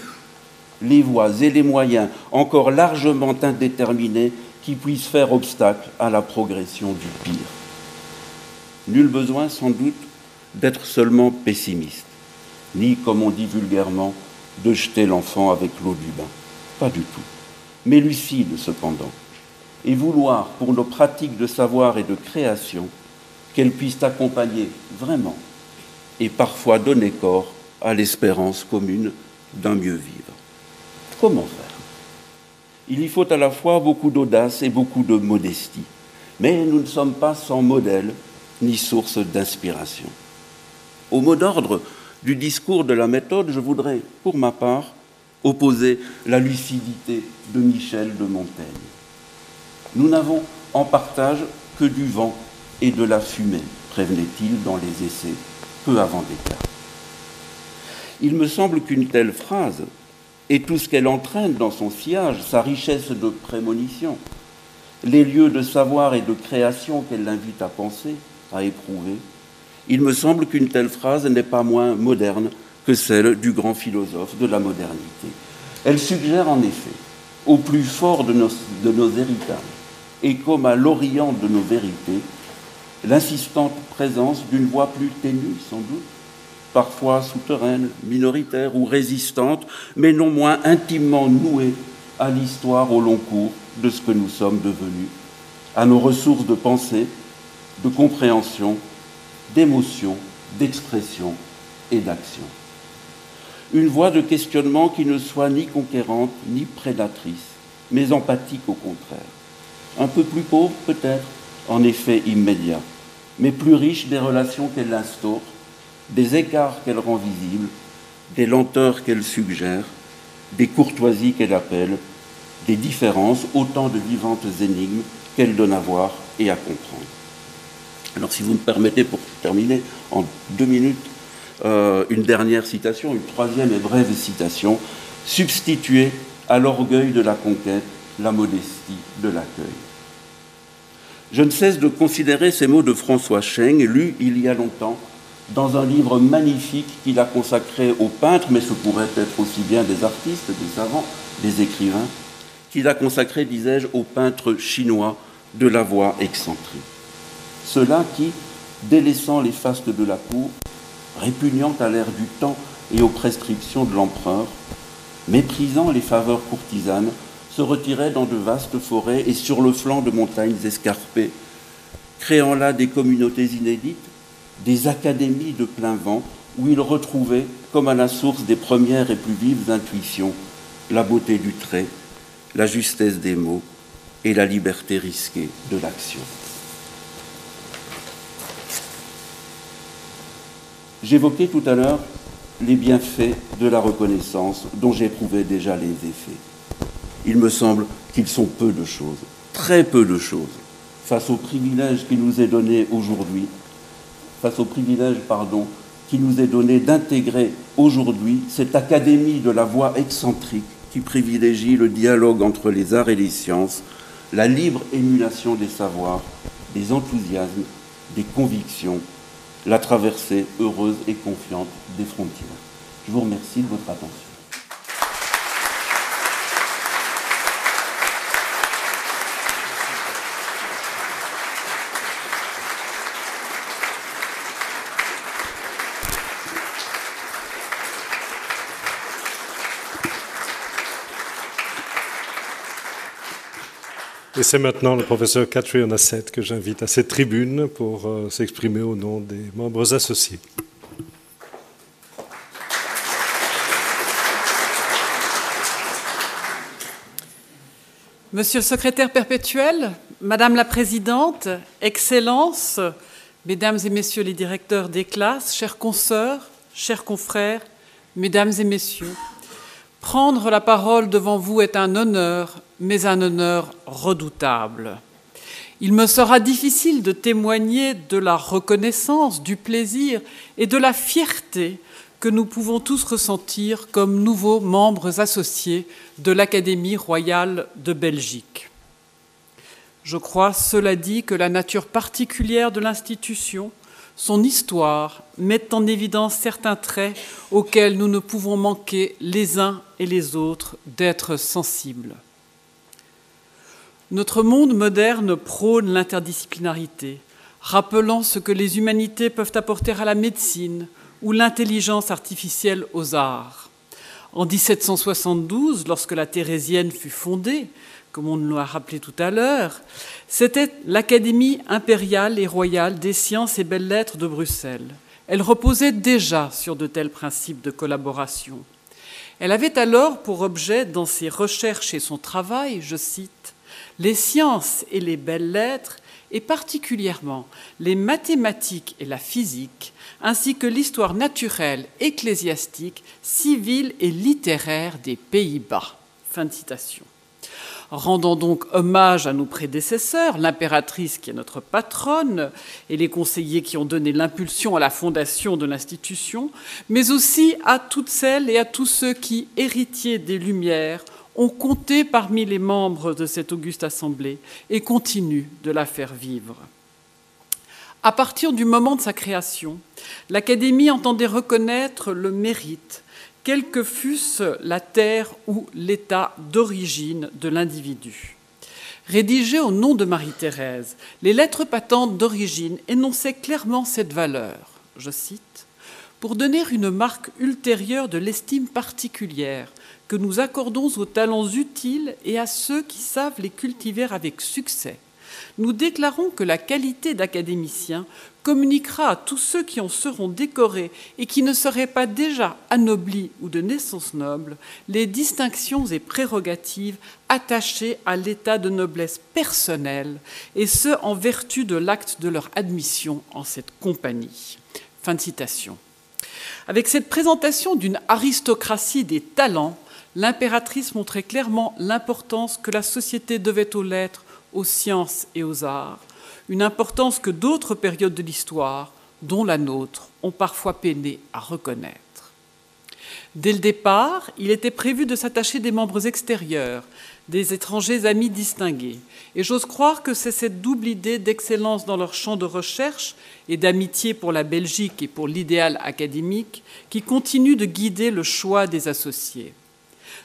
les voies et les moyens encore largement indéterminés qui puissent faire obstacle à la progression du pire. Nul besoin sans doute d'être seulement pessimiste, ni, comme on dit vulgairement, de jeter l'enfant avec l'eau du bain. Pas du tout. Mais lucide cependant. Et vouloir, pour nos pratiques de savoir et de création, qu'elles puissent accompagner vraiment et parfois donner corps à l'espérance commune d'un mieux vivre. Comment faire? Il y faut à la fois beaucoup d'audace et beaucoup de modestie, mais nous ne sommes pas sans modèle ni source d'inspiration. Au mot d'ordre du discours de la méthode, je voudrais, pour ma part, opposer la lucidité de Michel de Montaigne. Nous n'avons en partage que du vent et de la fumée, prévenait-il dans les essais peu avant Descartes. Il me semble qu'une telle phrase et tout ce qu'elle entraîne dans son sillage, sa richesse de prémonition, les lieux de savoir et de création qu'elle l'invite à penser, à éprouver, il me semble qu'une telle phrase n'est pas moins moderne que celle du grand philosophe de la modernité. Elle suggère en effet, au plus fort de nos, héritages, et comme à l'orient de nos vérités, l'insistante présence d'une voix plus ténue, sans doute, parfois souterraine, minoritaire ou résistante, mais non moins intimement nouée à l'histoire au long cours de ce que nous sommes devenus, à nos ressources de pensée, de compréhension, d'émotion, d'expression et d'action. Une voie de questionnement qui ne soit ni conquérante ni prédatrice, mais empathique au contraire. Un peu plus pauvre peut-être, en effet immédiat, mais plus riche des relations qu'elle instaure, des écarts qu'elle rend visibles, des lenteurs qu'elle suggère, des courtoisies qu'elle appelle, des différences, autant de vivantes énigmes qu'elle donne à voir et à comprendre. Alors si vous me permettez, pour terminer en deux minutes, euh, une dernière citation, une troisième et brève citation, substituer à l'orgueil de la conquête la modestie de l'accueil. Je ne cesse de considérer ces mots de François Cheng, lus il y a longtemps dans un livre magnifique qu'il a consacré aux peintres, mais ce pourrait être aussi bien des artistes, des savants, des écrivains, qu'il a consacré, disais-je, aux peintres chinois de la voie excentrique. Ceux-là qui, délaissant les fastes de la cour, répugnant à l'air du temps et aux prescriptions de l'empereur, méprisant les faveurs courtisanes, se retiraient dans de vastes forêts et sur le flanc de montagnes escarpées, créant là des communautés inédites, des académies de plein vent, où ils retrouvaient, comme à la source des premières et plus vives intuitions, la beauté du trait, la justesse des mots et la liberté risquée de l'action. J'évoquais tout à l'heure les bienfaits de la reconnaissance dont j'éprouvais déjà les effets. Il me semble qu'ils sont peu de choses, très peu de choses, face au privilège qui nous est donné aujourd'hui, face au privilège, pardon, qui nous est donné d'intégrer aujourd'hui cette académie de la voie excentrique qui privilégie le dialogue entre les arts et les sciences, la libre émulation des savoirs, des enthousiasmes, des convictions la traversée heureuse et confiante des frontières. Je vous remercie de votre attention. Et c'est maintenant le professeur Catherine Asset que j'invite à cette tribune pour euh, s'exprimer au nom des membres associés. Monsieur le secrétaire perpétuel, Madame la Présidente, Excellences, Mesdames et Messieurs les directeurs des classes, chers consoeurs, chers confrères, Mesdames et Messieurs, prendre la parole devant vous est un honneur, mais un honneur redoutable. Il me sera difficile de témoigner de la reconnaissance, du plaisir et de la fierté que nous pouvons tous ressentir comme nouveaux membres associés de l'Académie royale de Belgique. Je crois, cela dit, que la nature particulière de l'institution son histoire met en évidence certains traits auxquels nous ne pouvons manquer les uns et les autres d'être sensibles. Notre monde moderne prône l'interdisciplinarité, rappelant ce que les humanités peuvent apporter à la médecine ou l'intelligence artificielle aux arts. En 1772, lorsque la Thérésienne fut fondée, comme on nous l'a rappelé tout à l'heure, c'était l'Académie impériale et royale des sciences et belles-lettres de Bruxelles. Elle reposait déjà sur de tels principes de collaboration. Elle avait alors pour objet, dans ses recherches et son travail, je cite, les sciences et les belles-lettres, et particulièrement les mathématiques et la physique, ainsi que l'histoire naturelle, ecclésiastique, civile et littéraire des Pays-Bas. Fin de citation. Rendant donc hommage à nos prédécesseurs, l'impératrice qui est notre patronne et les conseillers qui ont donné l'impulsion à la fondation de l'institution, mais aussi à toutes celles et à tous ceux qui, héritiers des Lumières, ont compté parmi les membres de cette auguste assemblée et continuent de la faire vivre. À partir du moment de sa création, l'Académie entendait reconnaître le mérite, quelle que fût-ce la terre ou l'état d'origine de l'individu. Rédigées au nom de Marie-Thérèse, les lettres patentes d'origine énonçaient clairement cette valeur. Je cite Pour donner une marque ultérieure de l'estime particulière que nous accordons aux talents utiles et à ceux qui savent les cultiver avec succès, nous déclarons que la qualité d'académicien communiquera à tous ceux qui en seront décorés et qui ne seraient pas déjà anoblis ou de naissance noble les distinctions et prérogatives attachées à l'état de noblesse personnelle, et ce en vertu de l'acte de leur admission en cette compagnie. Fin de citation. Avec cette présentation d'une aristocratie des talents, l'impératrice montrait clairement l'importance que la société devait aux lettres, aux sciences et aux arts, une importance que d'autres périodes de l'histoire, dont la nôtre, ont parfois peiné à reconnaître. Dès le départ, il était prévu de s'attacher des membres extérieurs, des étrangers amis distingués, et j'ose croire que c'est cette double idée d'excellence dans leur champ de recherche et d'amitié pour la Belgique et pour l'idéal académique qui continue de guider le choix des associés.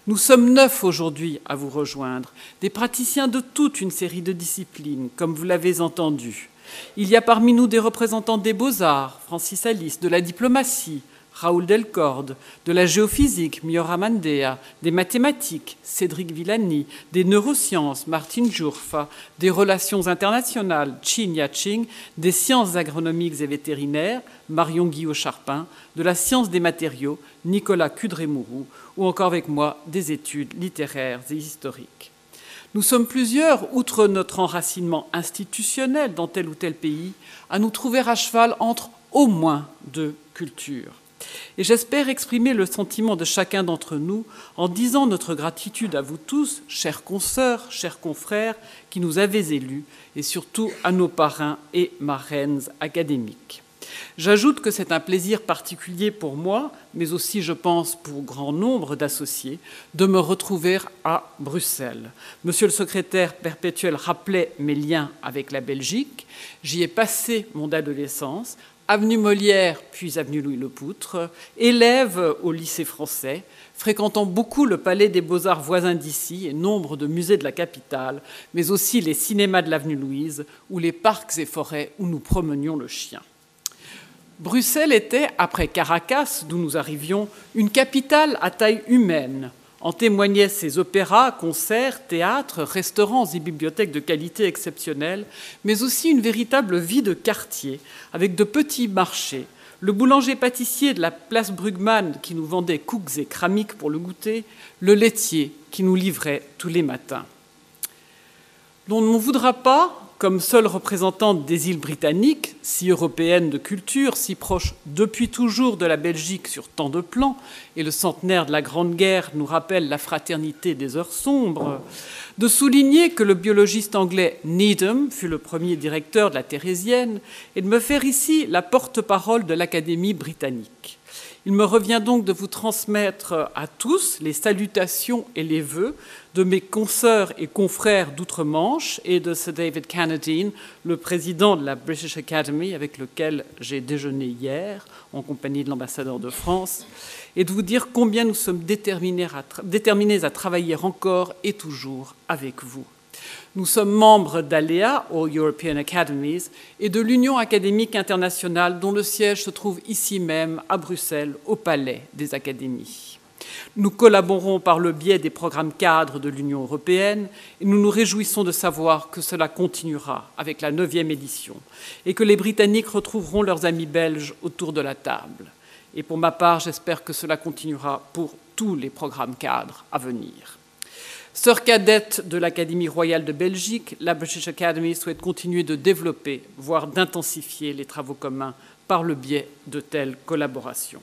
Nous sommes neuf aujourd'hui à vous rejoindre, des praticiens de toute une série de disciplines, comme vous l'avez entendu. Il y a parmi nous des représentants des beaux-arts, Francis Alice, de la diplomatie, Raoul Delcorde, de la géophysique, Miora Mandea, des mathématiques, Cédric Villani, des neurosciences, Martine Jourfa, des relations internationales, Chin Yaching, des sciences agronomiques et vétérinaires, Marion Guillot-Charpin, de la science des matériaux, Nicolas Cudrémourou, ou encore avec moi des études littéraires et historiques. Nous sommes plusieurs, outre notre enracinement institutionnel dans tel ou tel pays, à nous trouver à cheval entre au moins deux cultures. Et j'espère exprimer le sentiment de chacun d'entre nous en disant notre gratitude à vous tous, chers consoeurs, chers confrères, qui nous avez élus, et surtout à nos parrains et marraines académiques. J'ajoute que c'est un plaisir particulier pour moi, mais aussi, je pense, pour grand nombre d'associés, de me retrouver à Bruxelles. Monsieur le secrétaire perpétuel rappelait mes liens avec la Belgique. J'y ai passé mon adolescence, avenue Molière, puis avenue Louis le Poutre, élève au lycée français, fréquentant beaucoup le palais des beaux-arts voisins d'ici et nombre de musées de la capitale, mais aussi les cinémas de l'avenue Louise ou les parcs et forêts où nous promenions le chien. Bruxelles était, après Caracas, d'où nous arrivions, une capitale à taille humaine. En témoignaient ses opéras, concerts, théâtres, restaurants et bibliothèques de qualité exceptionnelle, mais aussi une véritable vie de quartier, avec de petits marchés, le boulanger-pâtissier de la place Brugmann qui nous vendait cooks et cramiques pour le goûter, le laitier qui nous livrait tous les matins. On ne voudra pas, comme seule représentante des îles britanniques, si européennes de culture, si proche depuis toujours de la Belgique sur tant de plans, et le centenaire de la Grande Guerre nous rappelle la fraternité des heures sombres, de souligner que le biologiste anglais Needham fut le premier directeur de la Thérésienne, et de me faire ici la porte-parole de l'Académie britannique. Il me revient donc de vous transmettre à tous les salutations et les vœux de mes consoeurs et confrères d'outre-Manche et de Sir David Carnadine, le président de la British Academy, avec lequel j'ai déjeuné hier en compagnie de l'ambassadeur de France, et de vous dire combien nous sommes déterminés à, déterminés à travailler encore et toujours avec vous. Nous sommes membres d'ALEA, All European Academies, et de l'Union académique internationale, dont le siège se trouve ici même, à Bruxelles, au Palais des Académies. Nous collaborons par le biais des programmes cadres de l'Union européenne et nous nous réjouissons de savoir que cela continuera avec la neuvième édition et que les Britanniques retrouveront leurs amis belges autour de la table. Et pour ma part, j'espère que cela continuera pour tous les programmes cadres à venir. Sœur cadette de l'Académie royale de Belgique, la British Academy souhaite continuer de développer, voire d'intensifier les travaux communs par le biais de telles collaborations.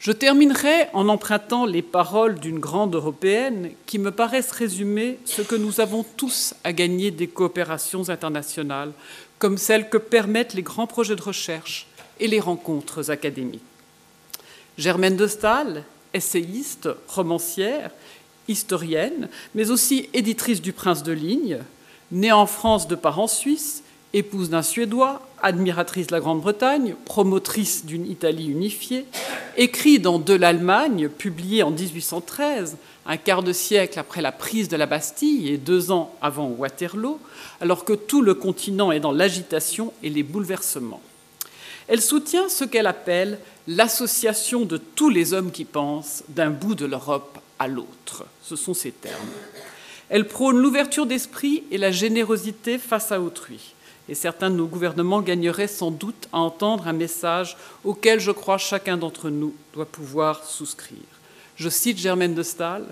Je terminerai en empruntant les paroles d'une grande européenne qui me paraissent résumer ce que nous avons tous à gagner des coopérations internationales, comme celles que permettent les grands projets de recherche et les rencontres académiques. Germaine de Staël, essayiste, romancière, historienne, mais aussi éditrice du Prince de Ligne, née en France de parents suisses, épouse d'un Suédois, admiratrice de la Grande-Bretagne, promotrice d'une Italie unifiée, écrit dans De l'Allemagne, publié en 1813, un quart de siècle après la prise de la Bastille et deux ans avant Waterloo, alors que tout le continent est dans l'agitation et les bouleversements. Elle soutient ce qu'elle appelle l'association de tous les hommes qui pensent d'un bout de l'Europe à l'autre. Ce sont ses termes. Elle prône l'ouverture d'esprit et la générosité face à autrui. Et certains de nos gouvernements gagneraient sans doute à entendre un message auquel je crois chacun d'entre nous doit pouvoir souscrire. Je cite Germaine de Staël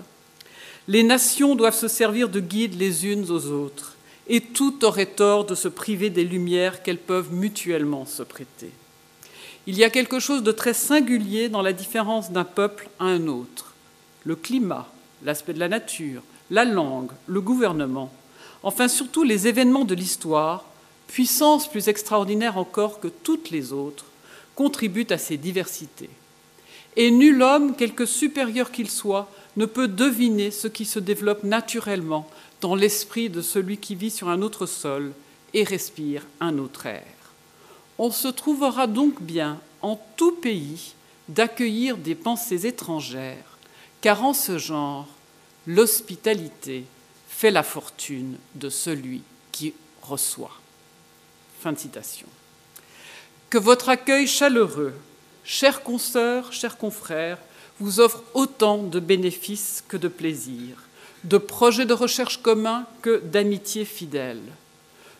Les nations doivent se servir de guides les unes aux autres, et tout aurait tort de se priver des lumières qu'elles peuvent mutuellement se prêter. Il y a quelque chose de très singulier dans la différence d'un peuple à un autre le climat, l'aspect de la nature, la langue, le gouvernement, enfin surtout les événements de l'histoire, puissance plus extraordinaire encore que toutes les autres, contribuent à ces diversités. Et nul homme, quelque supérieur qu'il soit, ne peut deviner ce qui se développe naturellement dans l'esprit de celui qui vit sur un autre sol et respire un autre air. On se trouvera donc bien, en tout pays, d'accueillir des pensées étrangères, car en ce genre, l'hospitalité fait la fortune de celui qui reçoit. Que votre accueil chaleureux, chers consoeurs, chers confrères, vous offre autant de bénéfices que de plaisirs, de projets de recherche communs que d'amitié fidèle.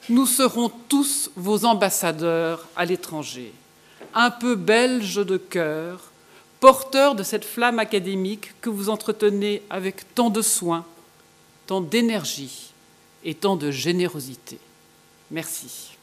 Nous serons tous vos ambassadeurs à l'étranger, un peu belges de cœur, porteur de cette flamme académique que vous entretenez avec tant de soin, tant d'énergie et tant de générosité. Merci.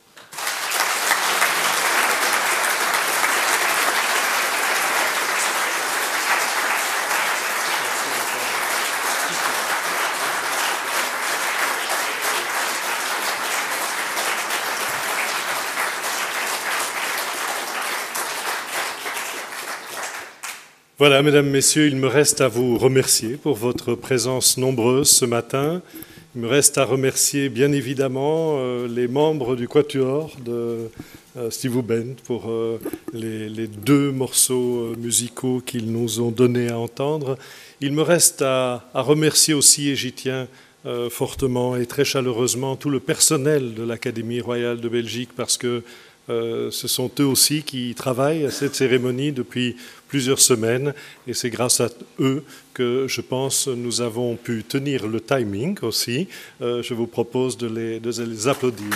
Voilà, mesdames, messieurs, il me reste à vous remercier pour votre présence nombreuse ce matin. Il me reste à remercier bien évidemment euh, les membres du Quatuor de euh, Steve Bent pour euh, les, deux morceaux musicaux qu'ils nous ont donné à entendre. Il me reste à remercier aussi, et j'y tiens fortement et très chaleureusement, tout le personnel de l'Académie royale de Belgique parce que ce sont eux aussi qui travaillent à cette cérémonie depuis plusieurs semaines et c'est grâce à eux que je pense nous avons pu tenir le timing aussi. Euh, je vous propose de les, de les applaudir.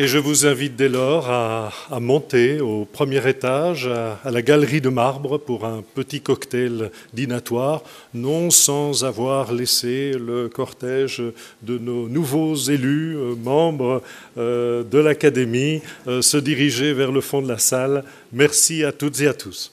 Et je vous invite dès lors à, monter au premier étage, à, la galerie de marbre, pour un petit cocktail dînatoire, non sans avoir laissé le cortège de nos nouveaux élus, euh, membres euh, de l'Académie, euh, se diriger vers le fond de la salle. Merci à toutes et à tous.